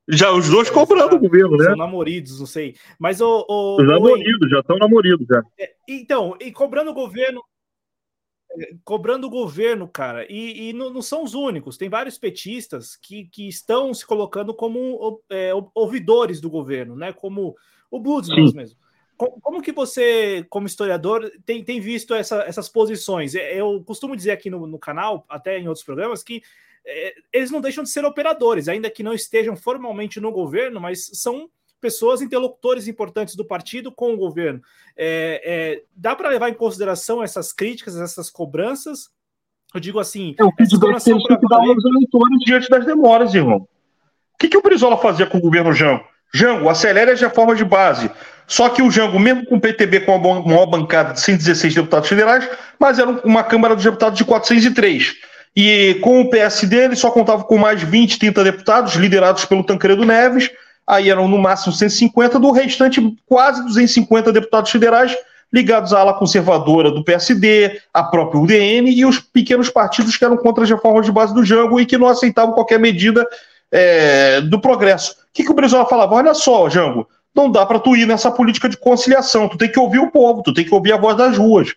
Já os dois cobrando o governo, né? São namoridos, não sei. Mas o. o namoridos, já estão namoridos já. É, então, e cobrando o governo, cobrando o governo, cara. E, e não, não, são os únicos. Tem vários petistas que, que estão se colocando como é, ouvidores do governo, né? Como o Budsman mesmo. Como, como, que você, como historiador, tem, tem visto essa, essas posições? É, eu costumo dizer aqui no, no canal, até em outros programas, que é, eles não deixam de ser operadores, ainda que não estejam formalmente no governo, mas são pessoas, interlocutores importantes do partido com o governo. É, é, dá para levar em consideração essas críticas, essas cobranças? Eu digo assim. É o feedback que eles têm que dar aos eleitores diante das demoras, irmão. O que, que o Brizola fazia com o governo Jango? Jango, acelere as reformas de base. Só que o Jango, mesmo com o PTB com uma maior bancada de 116 deputados federais, mas era uma Câmara dos Deputados de 403. E com o PSD, ele só contava com mais 20, 30 deputados, liderados pelo Tancredo Neves, aí eram no máximo 150, do restante quase 250 deputados federais ligados à ala conservadora do PSD, a própria UDN e os pequenos partidos que eram contra as reformas de base do Jango e que não aceitavam qualquer medida é, do progresso. O que, que o Brizola falava? Olha só, Jango, não dá para tu ir nessa política de conciliação, tu tem que ouvir o povo, tu tem que ouvir a voz das ruas.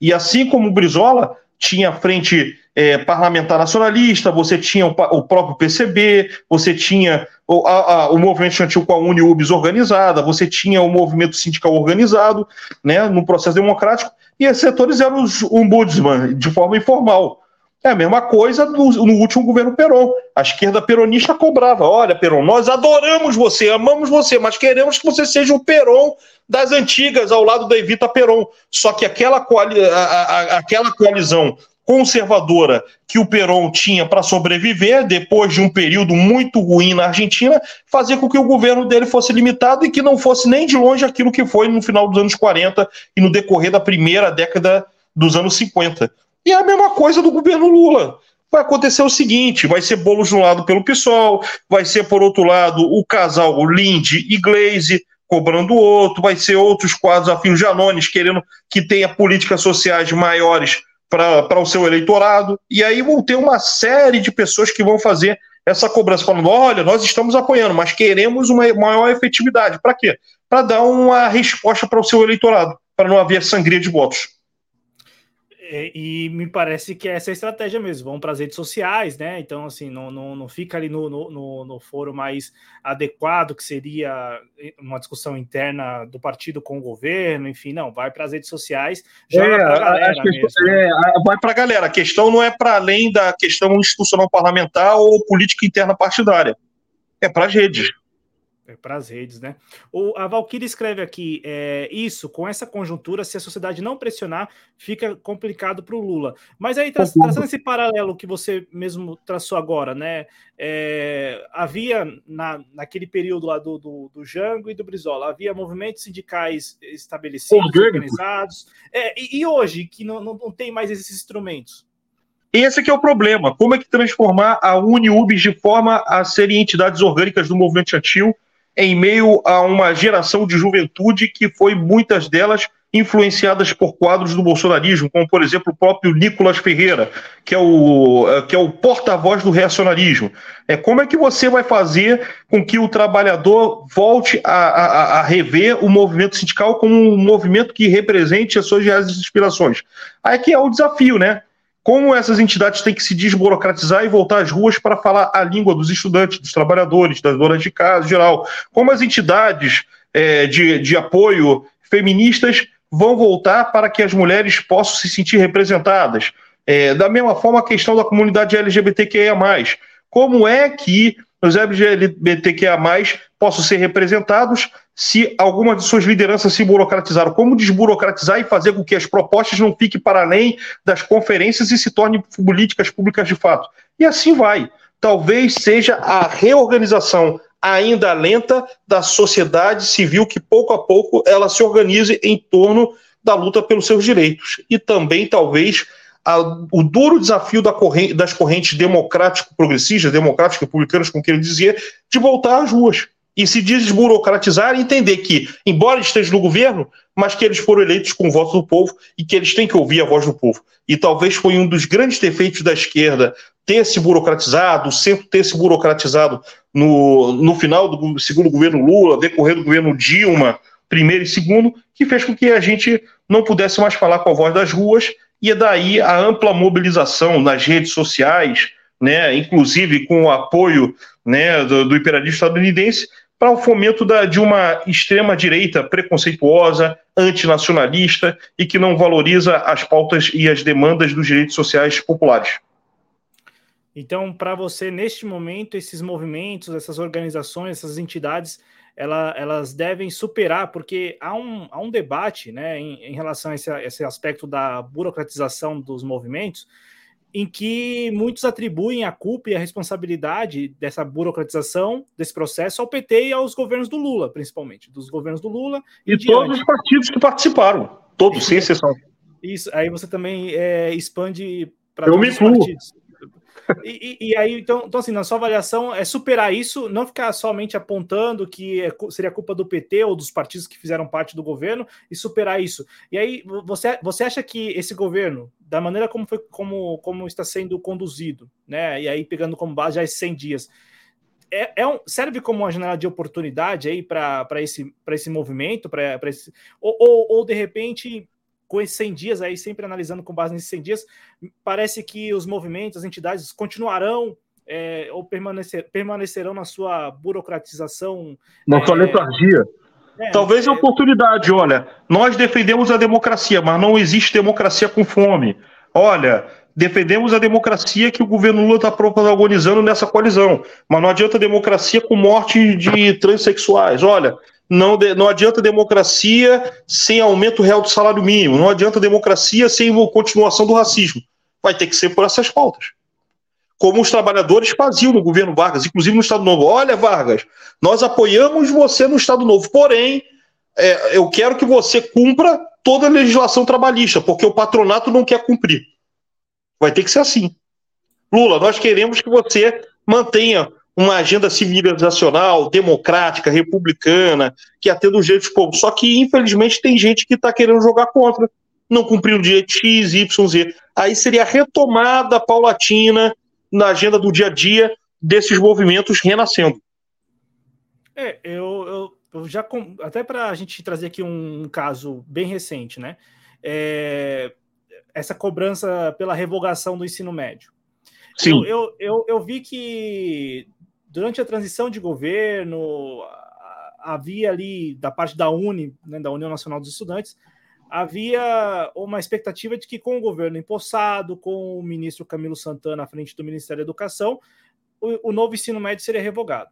E assim como o Brizola tinha a frente é, parlamentar nacionalista, você tinha o, o, próprio PCB, você tinha o, a, a, o movimento estudantil com a UniUBS organizada, você tinha o movimento sindical organizado, né, no processo democrático, e esses setores eram os ombudsman, de forma informal. É a mesma coisa no, no, último governo Peron. A esquerda peronista cobrava: olha, Peron, nós adoramos você, amamos você, mas queremos que você seja o Peron das antigas, ao lado da Evita Peron. Só que aquela, coali a, a, aquela coalizão conservadora que o Perón tinha para sobreviver, depois de um período muito ruim na Argentina, fazer com que o governo dele fosse limitado e que não fosse nem de longe aquilo que foi no final dos anos 40 e no decorrer da primeira década dos anos 50. E é a mesma coisa do governo Lula. Vai acontecer o seguinte: vai ser bolo de um lado pelo PSOL, vai ser, por outro lado, o casal Lindy e Glaze cobrando outro, vai ser outros quadros afins Janones querendo que tenha políticas sociais maiores para o seu eleitorado, e aí vão ter uma série de pessoas que vão fazer essa cobrança, falando: olha, nós estamos apoiando, mas queremos uma maior efetividade. Para quê? Para dar uma resposta para o seu eleitorado, para não haver sangria de votos. É, e me parece que essa é a estratégia mesmo. Vão para as redes sociais, né? Então, assim, não, não, não fica ali no, no, no, foro mais adequado, que seria uma discussão interna do partido com o governo, enfim, não, vai para as redes sociais, já é, para a galera. É, vai para a galera. A questão não é para além da questão institucional parlamentar ou política interna partidária. É para as redes. É, para as redes, né? O, a Valkyrie escreve aqui: é, isso, com essa conjuntura, se a sociedade não pressionar, fica complicado para o Lula. Mas aí, tra traçando esse paralelo que você mesmo traçou agora, né? É, havia na, naquele período lá do, do, do, Jango e do Brizola, havia movimentos sindicais estabelecidos, organizados. É, e, e, hoje, que não, não, não tem mais esses instrumentos? Esse que é o problema. Como é que transformar a UniUBs de forma a serem entidades orgânicas do movimento estudantil em meio a uma geração de juventude que foi, muitas delas, influenciadas por quadros do bolsonarismo, como, por exemplo, o próprio Nicolas Ferreira, que é o, eh, que é o porta-voz do reacionarismo. É, como é que você vai fazer com que o trabalhador volte a, a, a rever o movimento sindical como um movimento que represente as suas reais inspirações? Aí que é o desafio, né? Como essas entidades têm que se desburocratizar e voltar às ruas para falar a língua dos estudantes, dos trabalhadores, das donas de casa, geral. Como as entidades é, de, de apoio feministas vão voltar para que as mulheres possam se sentir representadas. É, da mesma forma, a questão da comunidade LGBTQIA. Como é que os LGBTQIA possam ser representados se algumas de suas lideranças se burocratizaram. Como desburocratizar e fazer com que as propostas não fiquem para além das conferências e se tornem políticas públicas de fato. E assim vai. Talvez seja a reorganização ainda lenta da sociedade civil que pouco a pouco ela se organize em torno da luta pelos seus direitos. E também, talvez, a, o duro desafio da corrente, das correntes democrático-progressistas, democrático-republicanas, como que ele dizia, de voltar às ruas e se desburocratizar e entender que, embora esteja no governo, mas que eles foram eleitos com o voto do povo e que eles têm que ouvir a voz do povo. E talvez foi um dos grandes defeitos da esquerda ter se burocratizado, o centro ter se burocratizado no, no final do segundo governo Lula, decorrer do governo Dilma, primeiro e segundo, que fez com que a gente não pudesse mais falar com a voz das ruas, e é daí a ampla mobilização nas redes sociais, né, inclusive com o apoio né, do, do imperialismo estadunidense, para o fomento da, de uma extrema-direita preconceituosa, antinacionalista e que não valoriza as pautas e as demandas dos direitos sociais populares. Então, para você, neste momento, esses movimentos, essas organizações, essas entidades, ela, elas devem superar, porque há um, há um debate né, em, em relação a esse, a esse aspecto da burocratização dos movimentos, em que muitos atribuem a culpa e a responsabilidade dessa burocratização desse processo ao PT e aos governos do Lula, principalmente, dos governos do Lula e, e todos os partidos que participaram, todos, sem exceção. Isso, aí você também é, expande para todos os partidos. E, e, e, aí, então, então, assim, na sua avaliação, é superar isso, não ficar somente apontando que é, seria culpa do PT ou dos partidos que fizeram parte do governo e superar isso. E aí, você, você acha que esse governo, da maneira como, foi, como, como está sendo conduzido, né, e aí pegando como base já esses 100 dias, é, é um, serve como uma janela de oportunidade aí para esse, esse movimento, para esse, ou, ou, ou de repente com esses 100 dias aí, sempre analisando com base nesses 100 dias, parece que os movimentos, as entidades continuarão é, ou permanecer, permanecerão na sua burocratização. Na é, sua letargia. É, Talvez a é. oportunidade, olha, nós defendemos a democracia, mas não existe democracia com fome. Olha, defendemos a democracia que o governo Lula está protagonizando nessa coalizão, mas não adianta democracia com morte de transexuais. Olha, não, não adianta democracia sem aumento real do salário mínimo, não adianta democracia sem continuação do racismo. vai ter que ser por essas pautas. Como os trabalhadores faziam no governo Vargas, inclusive no Estado Novo. Olha, Vargas, nós apoiamos você no Estado Novo, porém, é, eu quero que você cumpra toda a legislação trabalhista, porque o patronato não quer cumprir. Vai ter que ser assim. Lula, nós queremos que você mantenha uma agenda civilizacional, democrática, republicana, que atenda os direitos do povo. Só que, infelizmente, tem gente que está querendo jogar contra, não cumprindo o direito X, Y, Z. Aí seria a retomada paulatina na agenda do dia a dia desses movimentos renascendo. É, eu, eu, eu já. Até para a gente trazer aqui um caso bem recente, né? É, essa cobrança pela revogação do ensino médio. Sim. Eu, eu, eu, eu vi que durante a transição de governo, havia ali, da parte da UNE, né, da União Nacional dos Estudantes, havia uma expectativa de que com o governo empossado, com o ministro Camilo Santana à frente do Ministério da Educação, o, o novo ensino médio seria revogado.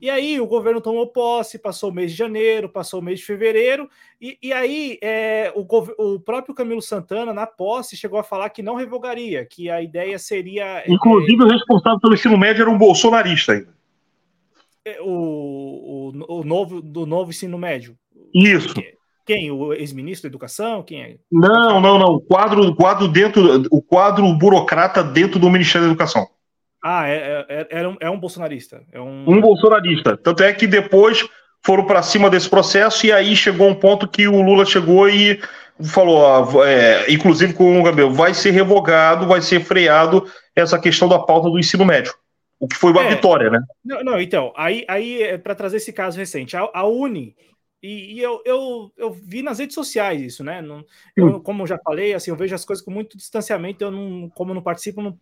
E aí o governo tomou posse, passou o mês de janeiro, passou o mês de fevereiro, e, e aí é, o, o, próprio Camilo Santana, na posse, chegou a falar que não revogaria, que a ideia seria. É, Inclusive, é, o responsável pelo ensino médio era um bolsonarista ainda. É, o, o, o, novo, do novo ensino médio. Isso. Quem? O ex-ministro da Educação? Quem é? Não, não, não. O quadro, o quadro dentro, o quadro burocrata dentro do Ministério da Educação. Ah, é, é, é, um, é um bolsonarista. É um... um bolsonarista. Tanto é que depois foram para cima desse processo e aí chegou um ponto que o Lula chegou e falou, é, inclusive com o Gabriel, vai ser revogado, vai ser freado essa questão da pauta do ensino médio. O que foi uma é, vitória, né? Não, não, então, aí, aí é para trazer esse caso recente, a, a Uni, e, e, eu, eu, eu vi nas redes sociais isso, né? Não, eu, como eu já falei, assim, eu vejo as coisas com muito distanciamento, eu não, como eu não participo, não,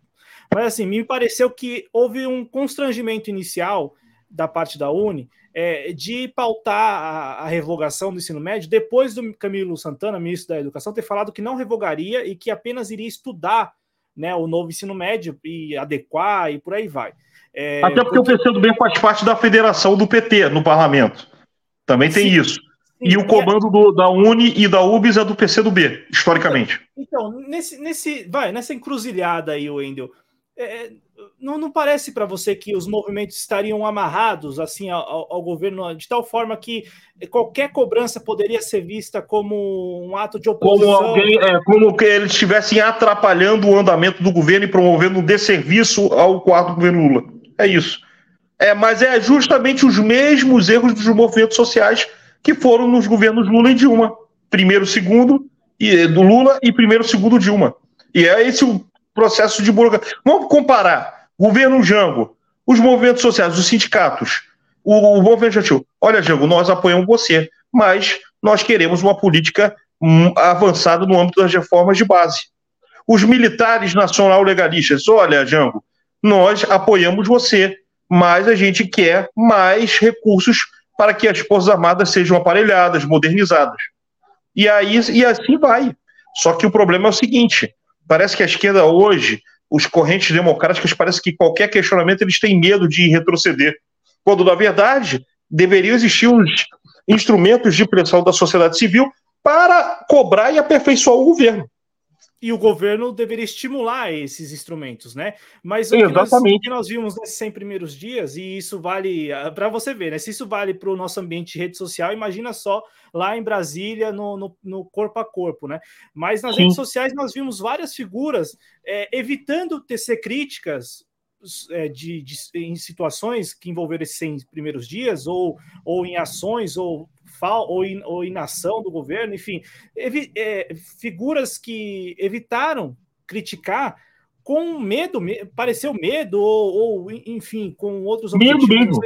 mas assim, me pareceu que houve um constrangimento inicial da parte da Uni é, de pautar a, a, revogação do ensino médio depois do Camilo Santana, ministro da Educação, ter falado que não revogaria e que apenas iria estudar né, o novo ensino médio e adequar e por aí vai. É, Até porque, porque o PCdoB faz parte da federação do PT no parlamento. Também tem sim, isso. Sim, e o comando do, da Uni e da UBS é do PCdoB, historicamente. Então, então, nesse, nesse, vai, nessa encruzilhada aí, Wendel, é, não, não, parece para você que os movimentos estariam amarrados assim ao, ao, governo de tal forma que qualquer cobrança poderia ser vista como um ato de oposição? Como alguém, é, como que eles estivessem atrapalhando o andamento do governo e promovendo um desserviço ao quarto governo Lula. É isso. É, mas é justamente os mesmos erros dos movimentos sociais que foram nos governos Lula e Dilma. Primeiro, segundo e do Lula e primeiro, segundo Dilma. E é esse o processo de burocracia. Vamos comparar governo Jango, os movimentos sociais, os sindicatos, o, o movimento estudantil. Olha, Jango, nós apoiamos você, mas nós queremos uma política hum, avançada no âmbito das reformas de base. Os militares nacional legalistas, olha, Jango, nós apoiamos você, mas a gente quer mais recursos para que as Forças Armadas sejam aparelhadas, modernizadas. E aí e assim vai. Só que o problema é o seguinte: Parece que a esquerda hoje, os correntes democráticas, parece que qualquer questionamento eles têm medo de retroceder. Quando, na verdade, deveriam existir os instrumentos de pressão da sociedade civil para cobrar e aperfeiçoar o governo e o governo deveria estimular esses instrumentos, né? Mas o que, nós, o que nós, vimos nesses 100 primeiros dias, e isso vale ah, para você ver, né? Se isso vale para o nosso ambiente de rede social, imagina só lá em Brasília, no, no, no corpo a corpo, né? Mas nas Sim. redes sociais nós vimos várias figuras é, evitando tecer críticas é, de, de, em situações que envolveram esses 100 primeiros dias, ou, ou em ações, ou ou, in, ou inação do governo, enfim, evi, é, figuras que evitaram criticar com medo, me, pareceu medo, ou, ou, enfim, com outros medo Medo,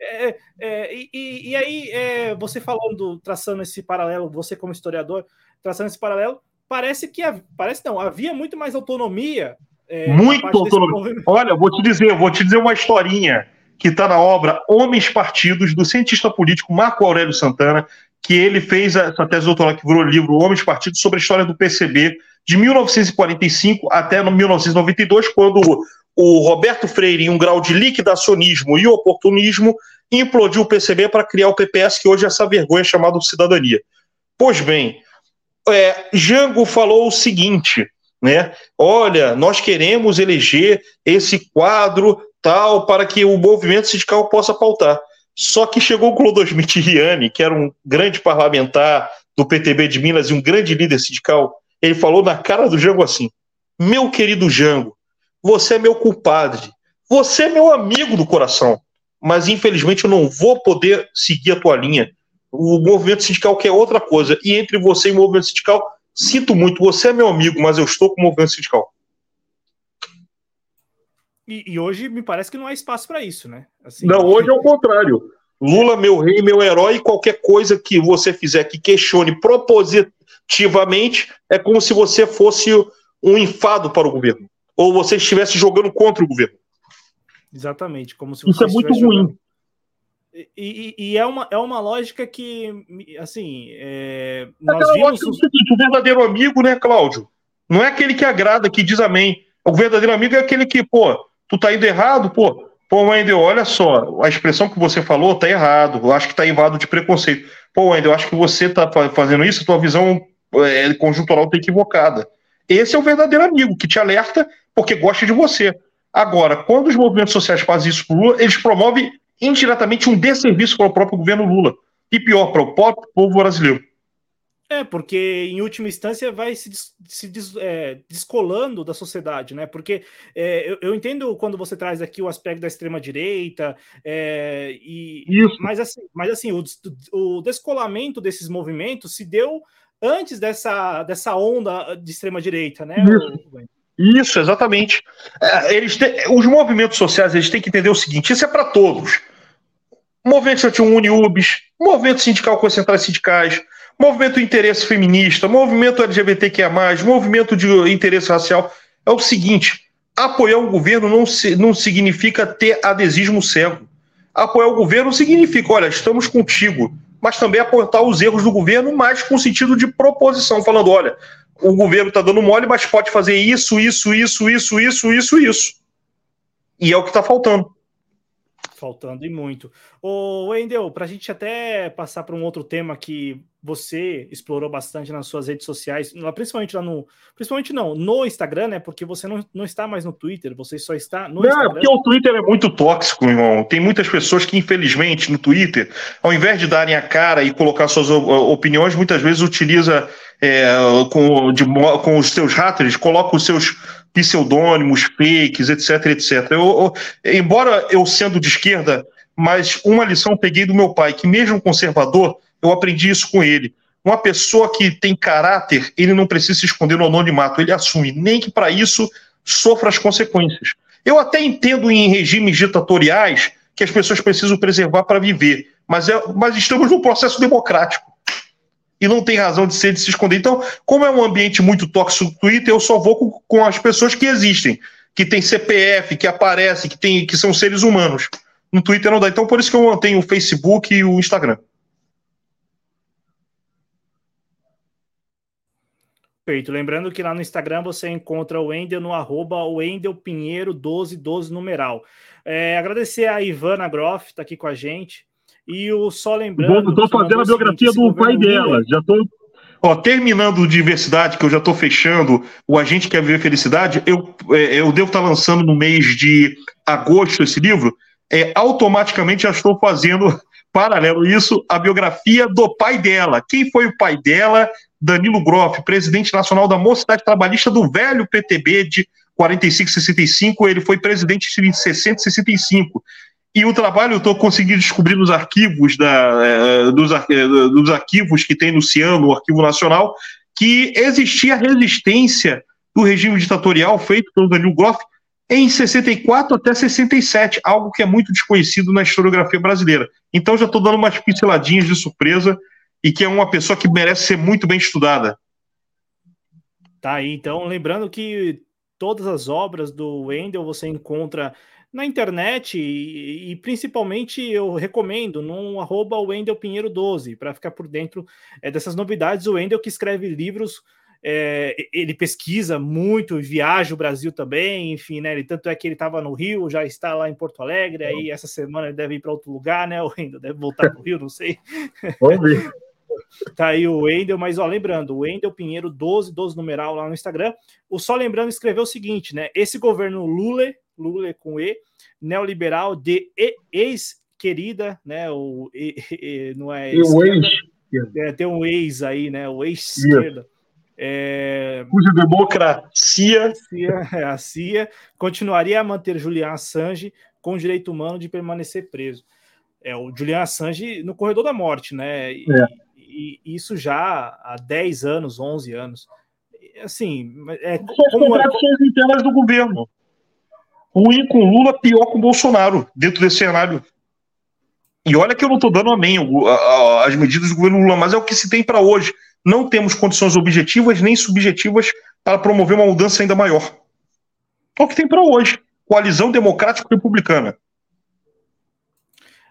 é, é, e, e, aí, é, você falando, traçando esse paralelo, você como historiador, traçando esse paralelo, parece que, parece não, havia muito mais autonomia. É, muito autonomia. Olha, vou te dizer, vou te dizer uma historinha que está na obra Homens Partidos, do cientista político Marco Aurélio Santana, que ele fez essa tese doutoral que virou livro Homens Partidos sobre a história do PCB de 1945 até 1992, quando o Roberto Freire, em um grau de liquidacionismo e oportunismo, implodiu o PCB para criar o PPS, que hoje é essa vergonha chamada Cidadania. Pois bem, é, Jango falou o seguinte né? Olha, nós queremos eleger esse quadro tal para que o movimento sindical possa pautar. Só que chegou o Clodomir Riani, que era um grande parlamentar do PTB de Minas e um grande líder sindical, ele falou na cara do Jango assim: Meu querido Jango, você é meu culpado, você é meu amigo do coração, mas infelizmente eu não vou poder seguir a tua linha. O movimento sindical quer outra coisa, e entre você e o movimento sindical, sinto muito, você é meu amigo, mas eu estou com o movimento sindical. E, e, hoje me parece que não há espaço para isso, né? Assim, não, hoje é o contrário. Lula, meu rei, meu herói, qualquer coisa que você fizer que questione propositivamente é como se você fosse um enfado para o governo. Ou você estivesse jogando contra o governo. Exatamente, como se Isso é muito ruim. Jogando... E, e, e, é, uma, é uma lógica que, assim, é, nós vimos... É o seguinte, o verdadeiro amigo, né, Cláudio? Não é aquele que agrada, que diz amém. O verdadeiro amigo é aquele que, pô, tu tá indo errado, pô. Pô, Wendel, olha só, a expressão que você falou tá errado. Eu acho que tá invado de preconceito. Pô, Wendel, eu acho que você tá fazendo isso, tua visão é, conjuntural tá equivocada. Esse é o verdadeiro amigo que te alerta porque gosta de você. Agora, quando os movimentos sociais fazem isso pro Lula, eles promovem indiretamente um desserviço para o próprio governo Lula. E pior, para o próprio povo brasileiro. É, porque em última instância vai se, se des, é, descolando da sociedade, né? Porque é, eu, eu, entendo quando você traz aqui o aspecto da extrema-direita, é, e, mas assim, mas assim o, o descolamento desses movimentos se deu antes dessa, dessa onda de extrema-direita, né? Isso. Isso, exatamente. É, eles têm, os movimentos sociais eles têm que entender o seguinte: isso é para todos. Movimento estudantil Uniubis, movimento sindical com as centrais sindicais, movimento interesse feminista, movimento LGBTQIA, movimento de interesse racial. É o seguinte: apoiar o governo não, não significa ter adesismo cego. Apoiar o governo significa, olha, estamos contigo, mas também apontar os erros do governo, mas com sentido de proposição, falando, olha, o governo está dando mole, mas pode fazer isso, isso, isso, isso, isso, isso, isso. E é o que está faltando. Faltando e muito. Ô, Wendel, para a gente até passar para um outro tema que você explorou bastante nas suas redes sociais, principalmente lá no. Principalmente não, no Instagram, né? Porque você não, não está mais no Twitter, você só está no não, Instagram. Porque o Twitter é muito tóxico, irmão. Tem muitas pessoas que, infelizmente, no Twitter, ao invés de darem a cara e colocar suas opiniões, muitas vezes utiliza é, com, de, com os seus haters, coloca os seus pseudônimos, fakes, etc, etc. Eu, eu, embora eu sendo de esquerda, mas uma lição peguei do meu pai, que mesmo conservador, eu aprendi isso com ele. Uma pessoa que tem caráter, ele não precisa se esconder no anonimato, ele assume, nem que para isso sofra as consequências. Eu até entendo em regimes ditatoriais que as pessoas precisam preservar para viver, mas, é, mas estamos num processo democrático. E não tem razão de ser de se esconder. Então, como é um ambiente muito tóxico no Twitter, eu só vou com, com as pessoas que existem, que tem CPF, que aparecem, que, tem, que são seres humanos. No Twitter não dá. Então, por isso que eu mantenho o Facebook e o Instagram. Perfeito. Lembrando que lá no Instagram você encontra o Wendel no arroba Wendel Pinheiro 1212 numeral. É, agradecer a Ivana Groff, tá aqui com a gente. E o só lembrando. Estou fazendo a biografia do pai dela. Já estou. Ó, terminando diversidade, que eu já estou fechando, o Agente Quer Viver Felicidade, eu, é, eu devo estar tá lançando no mês de agosto esse livro. É, automaticamente já estou fazendo, paralelo isso, a biografia do pai dela. Quem foi o pai dela? Danilo Groff, presidente nacional da Mocidade Trabalhista do velho PTB de 45 65, ele foi presidente de 60 65. E o trabalho eu estou conseguindo descobrir nos arquivos da, é, dos, é, dos, arquivos que tem no Ciano, o Arquivo Nacional, que existia resistência do regime ditatorial feito pelo Danilo Groff em 64 até 67, algo que é muito desconhecido na historiografia brasileira. Então já estou dando umas pinceladinhas de surpresa e que é uma pessoa que merece ser muito bem estudada. Tá aí, então, lembrando que todas as obras do Wendel você encontra na internet e, e principalmente eu recomendo no arroba Wendel Pinheiro 12 para ficar por dentro é, dessas novidades. O Wendel que escreve livros, é, ele pesquisa muito, viaja o Brasil também, enfim, né? Ele, tanto é que ele estava no Rio, já está lá em Porto Alegre, aí essa semana ele deve ir para outro lugar, né? O Wendel deve voltar para o Rio, não sei. Vamos ver. Tá aí o Wendel, mas ó, lembrando, o Wendel Pinheiro 12, 12 numeral lá no Instagram. O Só Lembrando escreveu o seguinte, né? Esse governo Lula, Lula com E, neoliberal de ex-querida, né? O, e, e, não é o ex. É, tem um ex aí, né? O ex-esquerda. É... Cuja democracia. É, a CIA continuaria a manter Julian Assange com direito humano de permanecer preso. É o Julian Assange no corredor da morte, né? E, é. e, e isso já há 10 anos, 11 anos. Assim, é, São como... contradições internas do governo. Ruim com Lula, pior com Bolsonaro, dentro desse cenário. E olha que eu não estou dando amém as medidas do governo Lula, mas é o que se tem para hoje. Não temos condições objetivas nem subjetivas para promover uma mudança ainda maior. É o que tem para hoje. Coalizão Democrático-Republicana.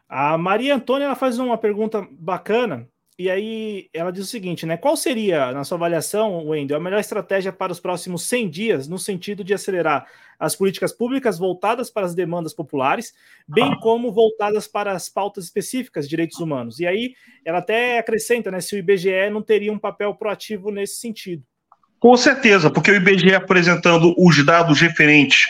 A Maria Antônia ela faz uma pergunta bacana e aí ela diz o seguinte, né? Qual seria, na sua avaliação, Wendel, a melhor estratégia para os próximos 100 dias no sentido de acelerar as políticas públicas voltadas para as demandas populares, bem como voltadas para as pautas específicas de direitos humanos? E aí ela até acrescenta, né, se o IBGE não teria um papel proativo nesse sentido. Com certeza, porque o IBGE apresentando os dados referentes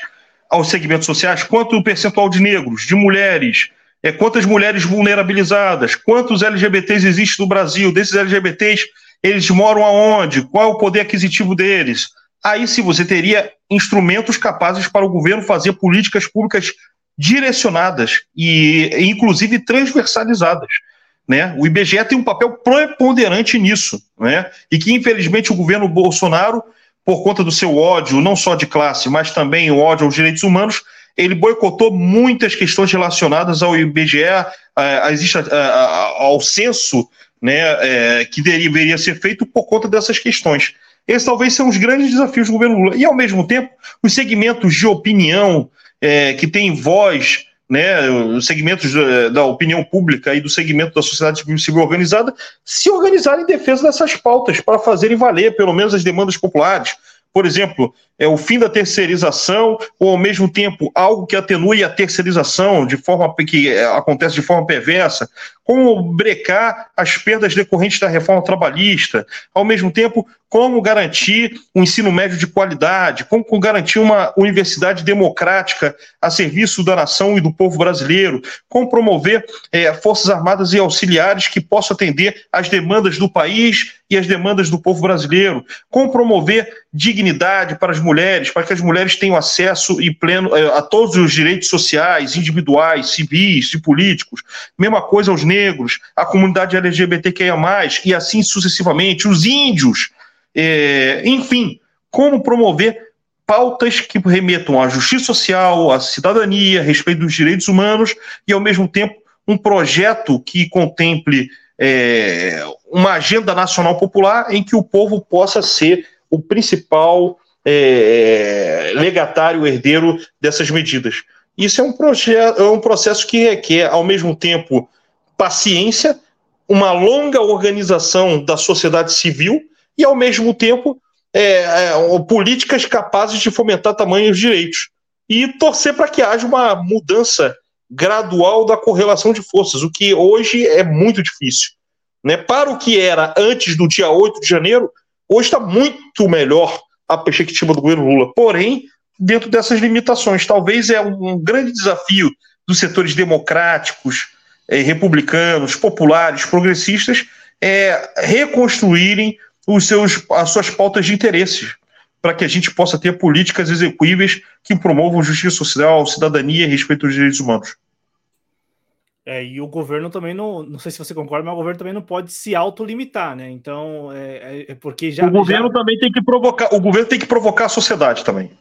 aos segmentos sociais, quanto o percentual de negros, de mulheres, é, quantas mulheres vulnerabilizadas, quantos LGBTs existem no Brasil, desses LGBTs, eles moram aonde, qual é o poder aquisitivo deles. Aí sim você teria instrumentos capazes para o governo fazer políticas públicas direcionadas e inclusive transversalizadas. Né? O IBGE tem um papel preponderante nisso, né? e que infelizmente o governo Bolsonaro por conta do seu ódio, não só de classe, mas também o ódio aos direitos humanos, ele boicotou muitas questões relacionadas ao IBGE, ao censo né, é, que deveria ser feito por conta dessas questões. Esses talvez sejam os grandes desafios do governo Lula. E, ao mesmo tempo, os segmentos de opinião é, que têm voz né, os segmentos da, da, opinião pública e do segmento da sociedade civil organizada se organizarem em defesa dessas pautas para fazerem valer pelo menos as demandas populares. Por exemplo, é o fim da terceirização ou ao mesmo tempo algo que atenue a terceirização de forma que é, acontece de forma perversa, como brecar as perdas decorrentes da reforma trabalhista, ao mesmo tempo como garantir um ensino médio de qualidade, como garantir uma universidade democrática a serviço da nação e do povo brasileiro, como promover é, forças armadas e auxiliares que possam atender às demandas do país e às demandas do povo brasileiro, como promover dignidade para as mulheres, para que as mulheres tenham acesso e pleno é, a todos os direitos sociais, individuais, civis e políticos, mesma coisa aos negros, a comunidade LGBTQIA+, e assim sucessivamente, os índios, é, enfim, como promover pautas que remetam à justiça social, à cidadania, a respeito dos direitos humanos e, ao mesmo tempo, um projeto que contemple é, uma agenda nacional popular em que o povo possa ser o principal é, legatário, herdeiro dessas medidas. Isso é um, é um processo que requer, ao mesmo tempo, paciência, uma longa organização da sociedade civil e, ao mesmo tempo, é, é, políticas capazes de fomentar tamanhos direitos. E torcer para que haja uma mudança gradual da correlação de forças, o que hoje é muito difícil. Né? Para o que era antes do dia 8 de janeiro, hoje está muito melhor a perspectiva do governo Lula. Porém, dentro dessas limitações, talvez é um grande desafio dos setores democráticos, eh, republicanos, populares, progressistas, é, reconstruírem os seus, as suas pautas de interesses, para que a gente possa ter políticas execuíveis que promovam justiça social, cidadania e respeito aos direitos humanos. É, e o governo também não, não sei se você concorda, mas o governo também não pode se autolimitar, né? Então, é, é, é porque já. O governo já... também tem que provocar, o governo tem que provocar a sociedade também.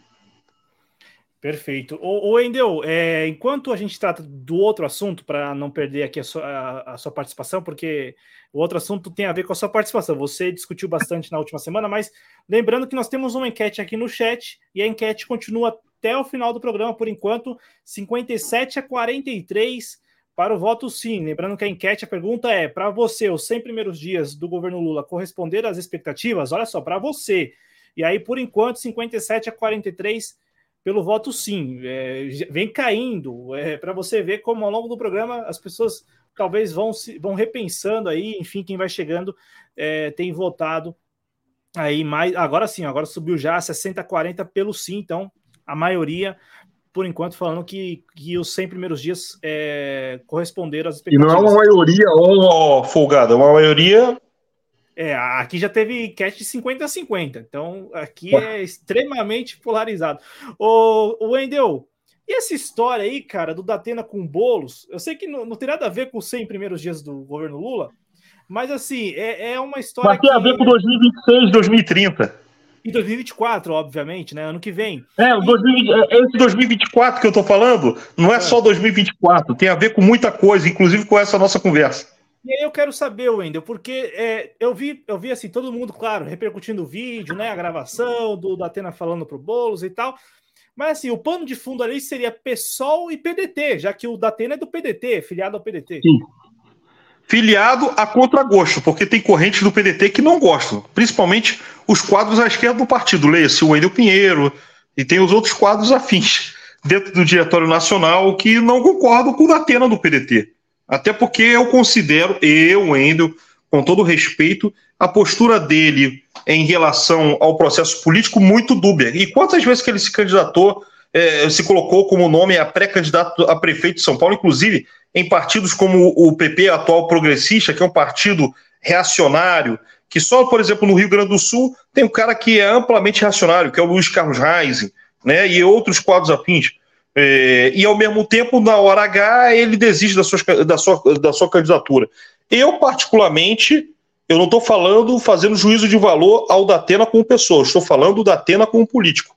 Perfeito. O, o Endel, é, enquanto a gente trata do outro assunto, para não perder aqui a sua, a, a sua, participação, porque o outro assunto tem a ver com a sua participação. Você discutiu bastante na última semana, mas lembrando que nós temos uma enquete aqui no chat e a enquete continua até o final do programa, por enquanto, 57 a 43 para o voto sim. Lembrando que a enquete, a pergunta é: para você, os 100 primeiros dias do governo Lula corresponder às expectativas? Olha só, para você. E aí, por enquanto, 57 a 43 pelo voto sim. É, vem caindo. É, Para você ver como ao longo do programa as pessoas talvez vão, se, vão repensando aí, enfim, quem vai chegando é, tem votado aí mais. Agora sim, agora subiu já 60-40 pelo sim, então a maioria, por enquanto, falando que, que os 100 primeiros dias é, corresponderam às expectativas. E não é uma maioria, ó, oh, folgada, é uma maioria é, aqui já teve cast de 50 a 50, então aqui é extremamente polarizado. O, o Wendel, e essa história aí, cara, do Datena com bolos? Eu sei que não, não tem nada a ver com os 100 primeiros dias do governo Lula, mas assim, é, é uma história. Mas tem que... a ver com 2026, 2030. E 2024, obviamente, né? Ano que vem. É, o 2020, é esse 2024 que eu tô falando, não é, é só 2024, tem a ver com muita coisa, inclusive com essa nossa conversa. E aí eu quero saber, Wendel, porque é, eu vi, eu vi assim, todo mundo, claro, repercutindo o vídeo, né? A gravação do Datena falando pro Boulos e tal. Mas assim, o pano de fundo ali seria PSOL e PDT, já que o Datena é do PDT, filiado ao PDT. Sim. Filiado a contragosto, porque tem correntes do PDT que não gostam, principalmente os quadros à esquerda do partido. Leia-se o Wendel Pinheiro e tem os outros quadros afins dentro do Diretório Nacional que não concordam com o Datena do PDT. Até porque eu considero, eu, Wendel, com todo respeito, a postura dele em relação ao processo político muito dúbia. E quantas vezes que ele se candidatou, é, se colocou como nome a pré-candidato a prefeito de São Paulo, inclusive em partidos como o PP, atual progressista, que é um partido reacionário, que só, por exemplo, no Rio Grande do Sul tem um cara que é amplamente reacionário, que é o Luiz Carlos Reis, né, e outros quadros afins. É, e ao mesmo tempo, na hora H, ele desiste da sua, da sua, da sua candidatura. Eu, particularmente, eu não estou falando fazendo juízo de valor ao Datena como pessoa, estou falando da Datena como político.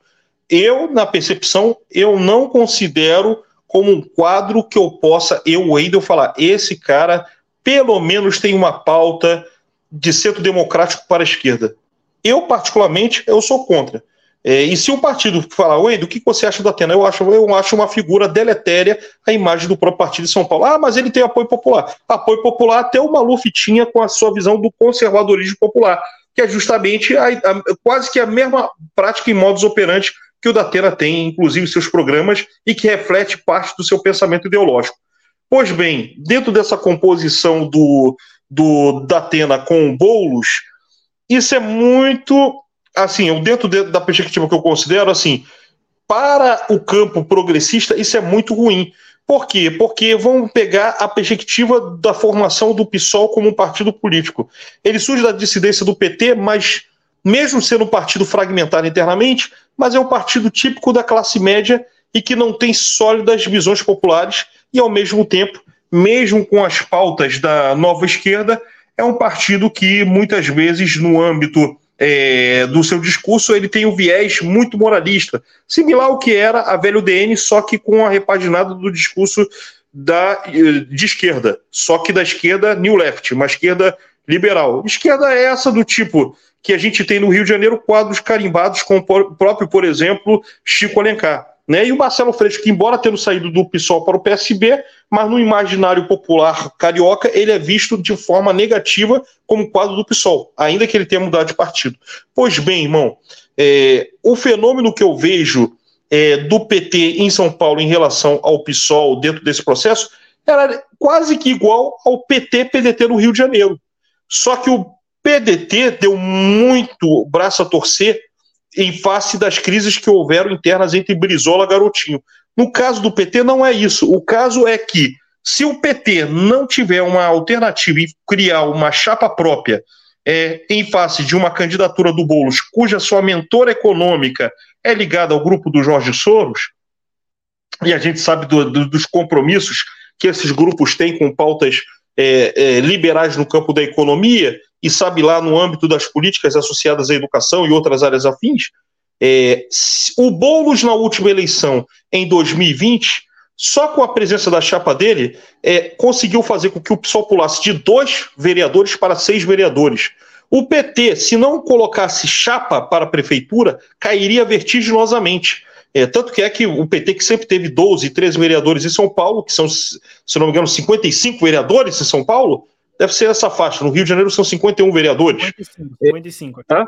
Eu, na percepção, eu não considero como um quadro que eu possa, eu, Wendel, falar, esse cara pelo menos tem uma pauta de centro democrático para a esquerda. Eu, particularmente, eu sou contra. É, e se o partido falar, oi, do que você acha do Atena? Eu acho, eu acho uma figura deletéria a imagem do próprio partido de São Paulo. Ah, mas ele tem apoio popular. Apoio popular até o Maluf tinha com a sua visão do conservadorismo popular, que é justamente a, a, quase que a mesma prática em modus operandi que o Datena tem, inclusive, seus programas, e que reflete parte do seu pensamento ideológico. Pois bem, dentro dessa composição do, do Datena com Boulos, isso é muito assim, dentro de, da perspectiva que eu considero, assim, para o campo progressista, isso é muito ruim. Por quê? Porque vão pegar a perspectiva da formação do PSOL como um partido político. Ele surge da dissidência do PT, mas mesmo sendo um partido fragmentado internamente, mas é um partido típico da classe média e que não tem sólidas visões populares e, ao mesmo tempo, mesmo com as pautas da nova esquerda, é um partido que muitas vezes, no âmbito é, do seu discurso, ele tem um viés muito moralista, similar ao que era a velho DN, só que com a repaginada do discurso da, de esquerda, só que da esquerda new left, uma esquerda liberal. Esquerda é essa do tipo que a gente tem no Rio de Janeiro quadros carimbados com o próprio, por exemplo, Chico Alencar. Né? E o Marcelo Freixo, que embora tendo saído do PSOL para o PSB, mas no imaginário popular carioca, ele é visto de forma negativa como quadro do PSOL, ainda que ele tenha mudado de partido. Pois bem, irmão, é, o fenômeno que eu vejo é, do PT em São Paulo em relação ao PSOL dentro desse processo era quase que igual ao PT-PDT no Rio de Janeiro. Só que o PDT deu muito braço a torcer em face das crises que houveram internas entre Brizola e Garotinho. No caso do PT, não é isso. O caso é que, se o PT não tiver uma alternativa e criar uma chapa própria é, em face de uma candidatura do Boulos, cuja sua mentora econômica é ligada ao grupo do Jorge Soros, e a gente sabe do, do, dos compromissos que esses grupos têm com pautas é, é, liberais no campo da economia, e sabe lá no âmbito das políticas associadas à educação e outras áreas afins, é, o Boulos na última eleição, em 2020, só com a presença da chapa dele, é, conseguiu fazer com que o PSOL pulasse de dois vereadores para seis vereadores. O PT, se não colocasse chapa para a prefeitura, cairia vertiginosamente. É, tanto que é que o PT, que sempre teve 12, 13 vereadores em São Paulo, que são, se não me engano, 55 vereadores em São Paulo, deve ser essa faixa. No Rio de Janeiro são 51 vereadores. 55. 55. É,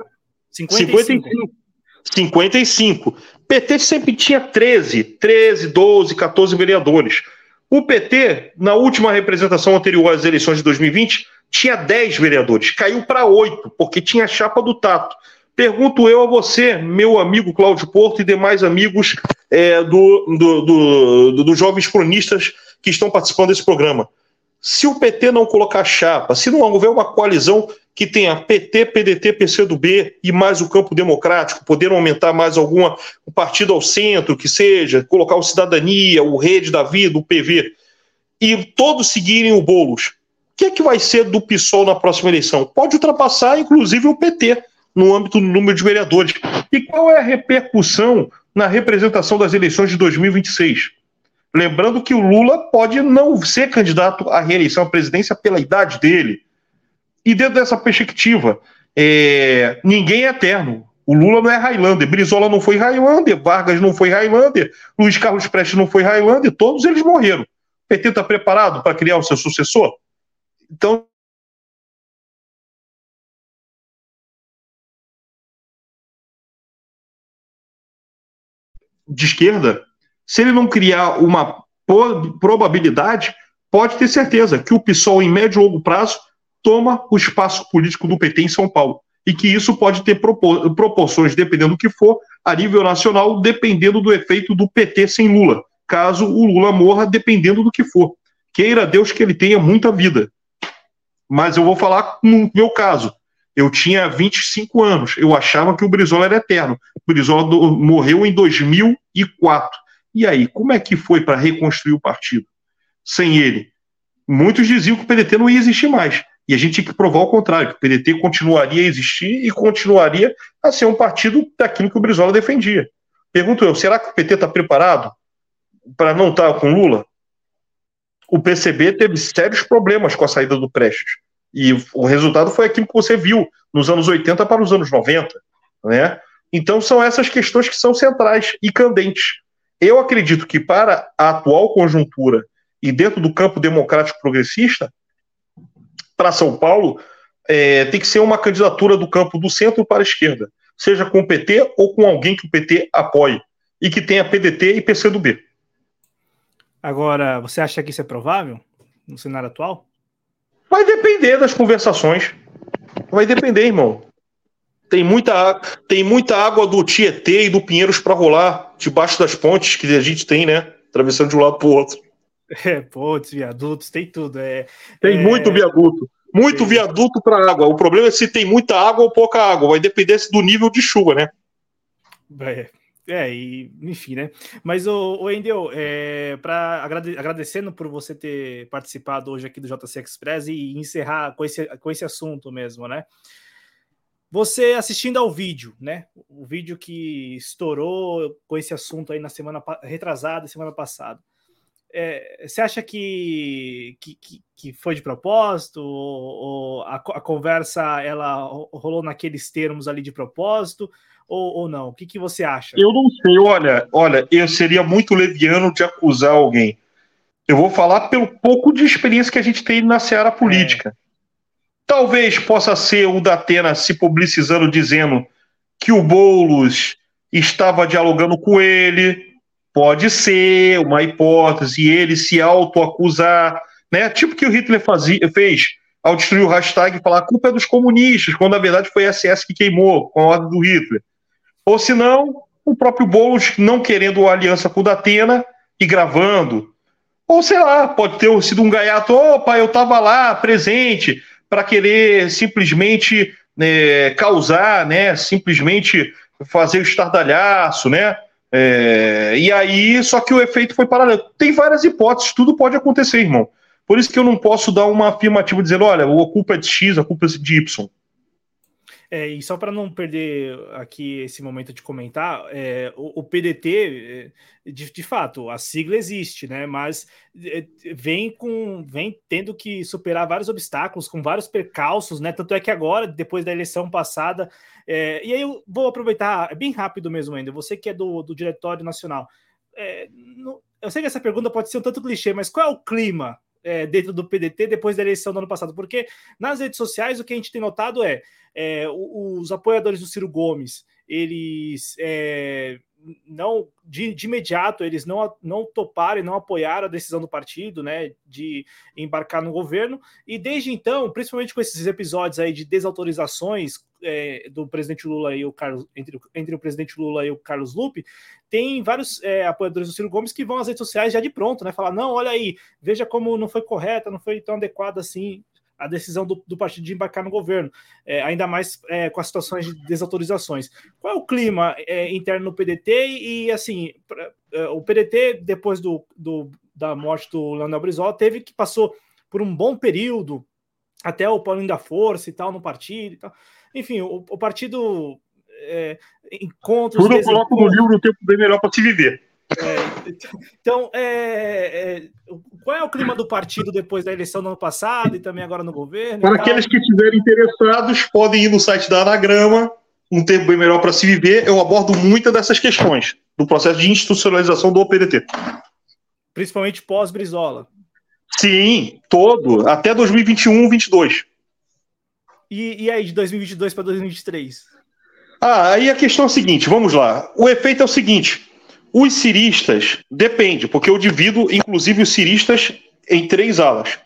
55. 55. 55. PT sempre tinha 13, 13, 12, 14 vereadores. O PT, na última representação anterior às eleições de 2020, tinha 10 vereadores, caiu para 8, porque tinha a chapa do Tato. Pergunto eu a você, meu amigo Cláudio Porto e demais amigos é, do, do, do, dos jovens cronistas que estão participando desse programa. Se o PT não colocar chapa, se não houver uma coalizão que tenha PT, PDT, PCdoB e mais o campo democrático, podendo aumentar mais alguma, um partido ao centro, que seja, colocar o Cidadania, o Rede da Vida, o PV, e todos seguirem o Boulos, o que é que vai ser do PSOL na próxima eleição? Pode ultrapassar, inclusive, o PT, no âmbito do número de vereadores. E qual é a repercussão na representação das eleições de 2026? Lembrando que o Lula pode não ser candidato à reeleição à presidência pela idade dele, e dentro dessa perspectiva, é, ninguém é eterno. O Lula não é Highlander, Brizola não foi Highlander, Vargas não foi Highlander, Luiz Carlos Prestes não foi Highlander, todos eles morreram. O PT está preparado para criar o seu sucessor? Então. De esquerda, se ele não criar uma probabilidade, pode ter certeza que o PSOL, em médio e longo prazo, toma o espaço político do PT em São Paulo. E que isso pode ter proporções, dependendo do que for, a nível nacional, dependendo do efeito do PT sem Lula. Caso o Lula morra, dependendo do que for. Queira Deus que ele tenha muita vida. Mas eu vou falar no meu caso. Eu tinha 25 anos. Eu achava que o Brizola era eterno. O Brizola morreu em 2004. E aí, como é que foi para reconstruir o partido? Sem ele. Muitos diziam que o PDT não ia existir mais. E a gente tinha que provar o contrário, que o PDT continuaria a existir e continuaria a ser um partido daquilo que o Brizola defendia. Pergunto eu, será que o PT está preparado para não estar tá com Lula? O PCB teve sérios problemas com a saída do Prestes. E o resultado foi aquilo que você viu nos anos 80 para os anos 90. Né? Então são essas questões que são centrais e candentes. Eu acredito que para a atual conjuntura e dentro do campo democrático progressista, para São Paulo, é, tem que ser uma candidatura do campo do centro para a esquerda, seja com o PT ou com alguém que o PT apoie, e que tenha PDT e PCdoB. Agora, você acha que isso é provável no cenário atual? Vai depender das conversações. Vai depender, irmão. Tem muita, tem muita água do Tietê e do Pinheiros para rolar debaixo das pontes que a gente tem, né? Atravessando de um lado para o outro. É, pontes, viadutos, tem tudo. É, tem é... muito viaduto. Muito tem... viaduto para água. O problema é se tem muita água ou pouca água. Vai depender do nível de chuva, né? É, é e, enfim, né? Mas, o, o Endel, é, para agrade, agradecendo por você ter participado hoje aqui do JC Express e encerrar com esse, com esse assunto mesmo, né? Você assistindo ao vídeo, né? O vídeo que estourou com esse assunto aí na semana retrasada, semana passada é, você acha que, que, que, foi de propósito? Ou, ou a, a, conversa ela rolou naqueles termos ali de propósito? Ou, ou não? O que, que você acha? Eu não sei, olha, olha, eu seria muito leviano de acusar alguém. Eu vou falar pelo pouco de experiência que a gente tem na seara política. É. Talvez possa ser o Datena se publicizando dizendo que o Boulos estava dialogando com ele, Pode ser uma hipótese, ele se autoacusar, né? Tipo que o Hitler fazia, fez ao destruir o hashtag e falar a culpa é dos comunistas, quando na verdade foi a SS que queimou com a ordem do Hitler. Ou se não, o próprio Boulos não querendo aliança com o Datena e gravando. Ou sei lá, pode ter sido um gaiato, opa, eu estava lá presente para querer simplesmente né, causar, né, simplesmente fazer o estardalhaço, né? É, e aí, só que o efeito foi paralelo. Tem várias hipóteses, tudo pode acontecer, irmão. Por isso que eu não posso dar uma afirmativa dizendo, olha, a culpa é de X, a culpa é de Y. É, e só para não perder aqui esse momento de comentar, é, o, o, PDT, é, de, de, fato, a sigla existe, né? Mas é, vem com, vem tendo que superar vários obstáculos, com vários percalços, né? Tanto é que agora, depois da eleição passada, é, e aí eu vou aproveitar, bem rápido mesmo ainda, você que é do, do Diretório Nacional. É, eu sei que essa pergunta pode ser um tanto clichê, mas qual é o clima é, dentro do PDT depois da eleição do ano passado, porque nas redes sociais o que a gente tem notado é, é os apoiadores do Ciro Gomes eles é, não de, de, imediato eles não, não toparam e não apoiaram a decisão do partido, né, de embarcar no governo. E desde então, principalmente com esses episódios aí de desautorizações é, do presidente Lula e o Carlos entre, entre o presidente Lula e o Carlos Lupe, tem vários é, apoiadores do Ciro Gomes que vão às redes sociais já de pronto, né, falar não, olha aí, veja como não foi correta, não foi tão adequada assim a decisão do, do, partido de embarcar no governo, é, ainda mais é, com as situações de desautorizações. Qual é o clima é, interno no PDT e, assim, pra, é, o PDT, depois do, do, da morte do Leonel Brizola, teve que passou por um bom período, até o Paulinho da Força e tal, no partido e tal. Enfim, o, o partido é, encontra... Tudo eu coloco no livro O Tempo Bem Melhor para Se Viver. É, então, é, é, qual é o clima do partido depois da eleição do ano passado e também agora no governo? Para aqueles que estiverem interessados, podem ir no site da Anagrama, um tempo bem melhor para se viver. Eu abordo muitas dessas questões do processo de institucionalização do OPDT. Principalmente pós-Brizola. Sim, todo, até 2021, 22. E, e aí, de 2022 para 2023? Ah, aí a questão é a seguinte, vamos lá. O efeito é o seguinte, os ciristas, depende, porque eu divido, inclusive, os ciristas em três alas.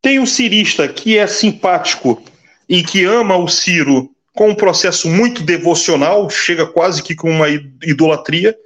Tem o cirista que é simpático e que ama o Ciro com um processo muito devocional, chega quase que com uma idolatria,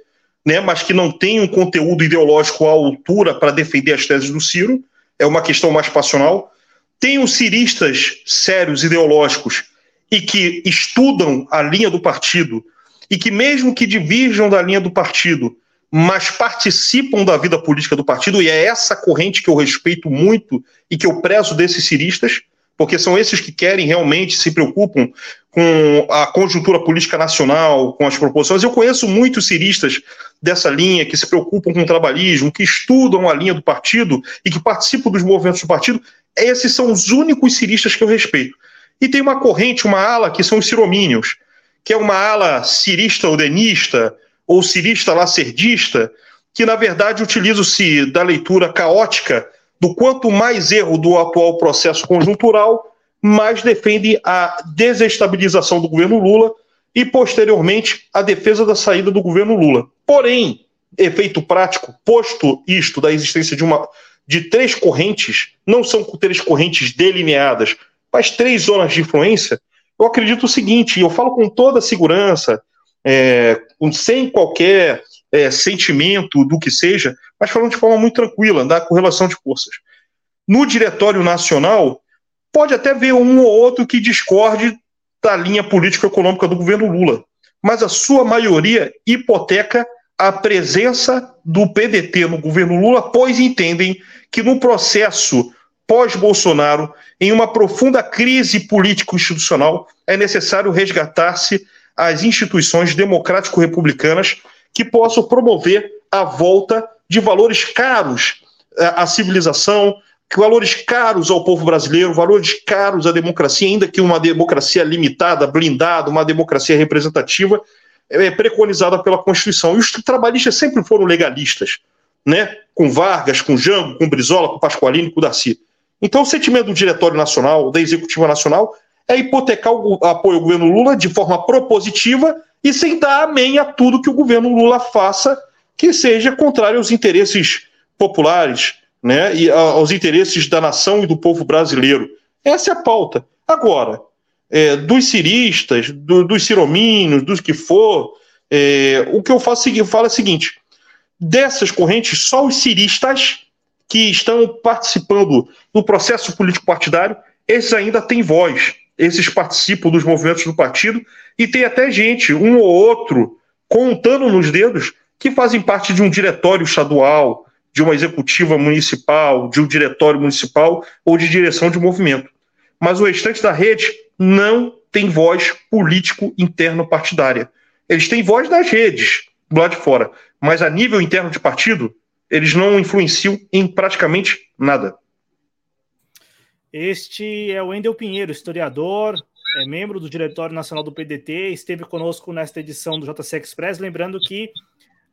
né, mas que não tem um conteúdo ideológico à altura para defender as teses do Ciro, é uma questão mais passional. Tem os ciristas sérios, ideológicos, e que estudam a linha do partido, e que, mesmo que divirjam da linha do partido, mas participam da vida política do partido, e é essa corrente que eu respeito muito e que eu prezo desses ciristas, porque são esses que querem realmente se preocupam com a conjuntura política nacional, com as proposições. Eu conheço muitos ciristas dessa linha que se preocupam com o trabalhismo, que estudam a linha do partido e que participam dos movimentos do partido. Esses são os únicos ciristas que eu respeito. E tem uma corrente, uma ala, que são os ciromínios, que é uma ala cirista ou denista, ou cirista lacerdista, que na verdade utiliza-se da leitura caótica do quanto mais erro do atual processo conjuntural, mais defende a desestabilização do governo Lula e, posteriormente, a defesa da saída do governo Lula. Porém, efeito prático, posto isto da existência de uma de três correntes, não são três correntes delineadas, mas três zonas de influência, eu acredito o seguinte, eu falo com toda segurança, é, sem qualquer é, sentimento do que seja, mas falando de forma muito tranquila, da correlação de forças. No Diretório Nacional, pode até ver um ou outro que discorde da linha político-econômica do governo Lula, mas a sua maioria hipoteca a presença do PDT no governo Lula, pois entendem que no processo pós-Bolsonaro, em uma profunda crise político-institucional, é necessário resgatar-se as instituições democrático-republicanas que possam promover a volta de valores caros eh, à civilização, valores caros ao povo brasileiro, valores caros à democracia, ainda que uma democracia limitada, blindada, uma democracia representativa, é preconizada pela Constituição. E os trabalhistas sempre foram legalistas, né? com Vargas, com Jango, com Brizola, com Pasqualini, com Darcy. Então, o sentimento do Diretório Nacional, da Executiva Nacional, é hipotecar o apoio ao governo Lula de forma propositiva e sem dar amém a tudo que o governo Lula faça que seja contrário aos interesses populares, né, e aos interesses da nação e do povo brasileiro. Essa é a pauta. Agora, é, dos ciristas, do, dos ciromínios, dos que for, é, o que eu faço eu falo é o seguinte: dessas correntes, só os ciristas que estão participando do processo político partidário, esses ainda têm voz esses participam dos movimentos do partido, e tem até gente, um ou outro, contando nos dedos, que fazem parte de um diretório estadual, de uma executiva municipal, de um diretório municipal ou de direção de movimento. Mas o restante da rede não tem voz político interno partidária. Eles têm voz nas redes, do lado de fora, mas a nível interno de partido, eles não influenciam em praticamente nada. Este é o Wendel Pinheiro, historiador, é membro do Diretório Nacional do PDT, esteve conosco nesta edição do JC Express. Lembrando que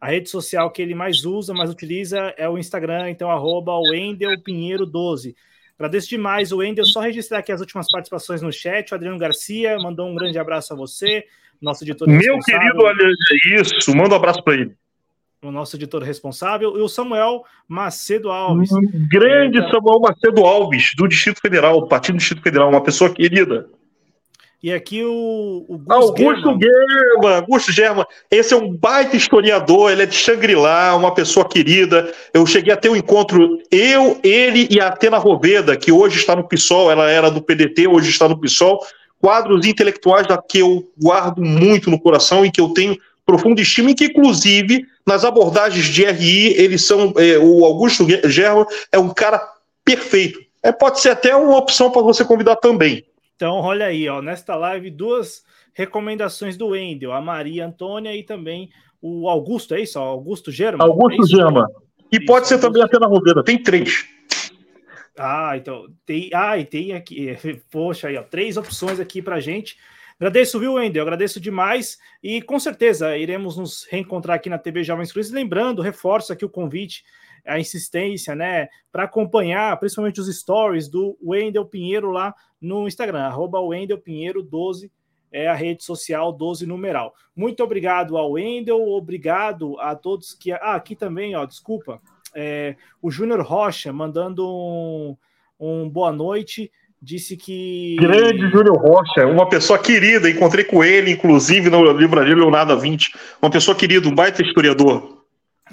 a rede social que ele mais usa, mais utiliza é o Instagram, então arroba Wendel Pinheiro 12. Agradeço demais o Wendel, só registrar aqui as últimas participações no chat. O Adriano Garcia mandou um grande abraço a você. nosso editor Meu querido, olha isso, manda um abraço para ele. O nosso editor responsável, e o Samuel Macedo Alves. Um grande é, Samuel Macedo Alves, do Distrito Federal, do Partido do Distrito Federal, uma pessoa querida. E aqui o, o Augusto Germa. Augusto Germa. Esse é um baita historiador, ele é de Xangri-Lá, uma pessoa querida. Eu cheguei a ter um encontro, eu, ele e a Atena Roveda, que hoje está no PSOL, ela era do PDT, hoje está no PSOL. Quadros intelectuais da que eu guardo muito no coração e que eu tenho profundo estima, e que, inclusive, nas abordagens de RI, eles são. É, o Augusto Germa é um cara perfeito. É, pode ser até uma opção para você convidar também. Então, olha aí, ó, nesta live, duas recomendações do Wendel, a Maria Antônia e também o Augusto, é isso? Augusto Germa? Augusto é Germa. E isso, pode ser Augusto. também a Pena Roveda, tem três. Ah, então, tem, ah, e tem aqui, poxa aí, ó, três opções aqui pra gente. Agradeço, viu, Wendel? Agradeço demais e com certeza iremos nos reencontrar aqui na TV Jovens Cruz. Lembrando, reforço aqui o convite, a insistência, né, para acompanhar principalmente os stories do Wendel Pinheiro lá no Instagram, arroba Wendel Pinheiro 12, é a rede social 12 numeral. Muito obrigado ao Wendel, obrigado a todos que. Ah, aqui também, ó, desculpa. É, o Júnior Rocha mandando um, um boa noite disse que. Grande Júnior Rocha, uma pessoa querida, encontrei com ele, inclusive, no Livraria Leonardo 20. Uma pessoa querida, um baita historiador.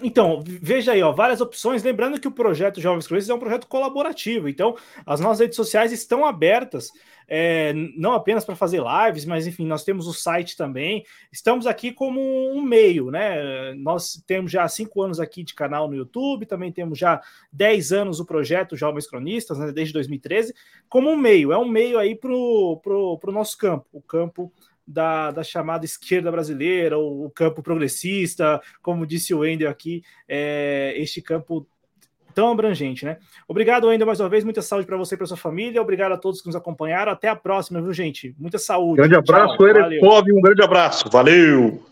Então, veja aí, ó, várias opções. Lembrando que o projeto Jovens Cruzes é um projeto colaborativo, então as nossas redes sociais estão abertas, é, não apenas para fazer lives, mas enfim, nós temos o site também. Estamos aqui como um meio, né? Nós temos já cinco anos aqui de canal no YouTube, também temos já dez anos o projeto Jovens Cronistas, né, desde 2013, como um meio, é um meio aí para o nosso campo, o campo da, da chamada esquerda brasileira, o, o campo progressista, como disse o Wendel aqui, é, este campo tão abrangente, né? Obrigado, Wendel, mais uma vez. Muita saúde para você e para sua família. Obrigado a todos que nos acompanharam. Até a próxima, viu, gente? Muita saúde. Grande abraço, Eric Pove. Um grande abraço. Valeu!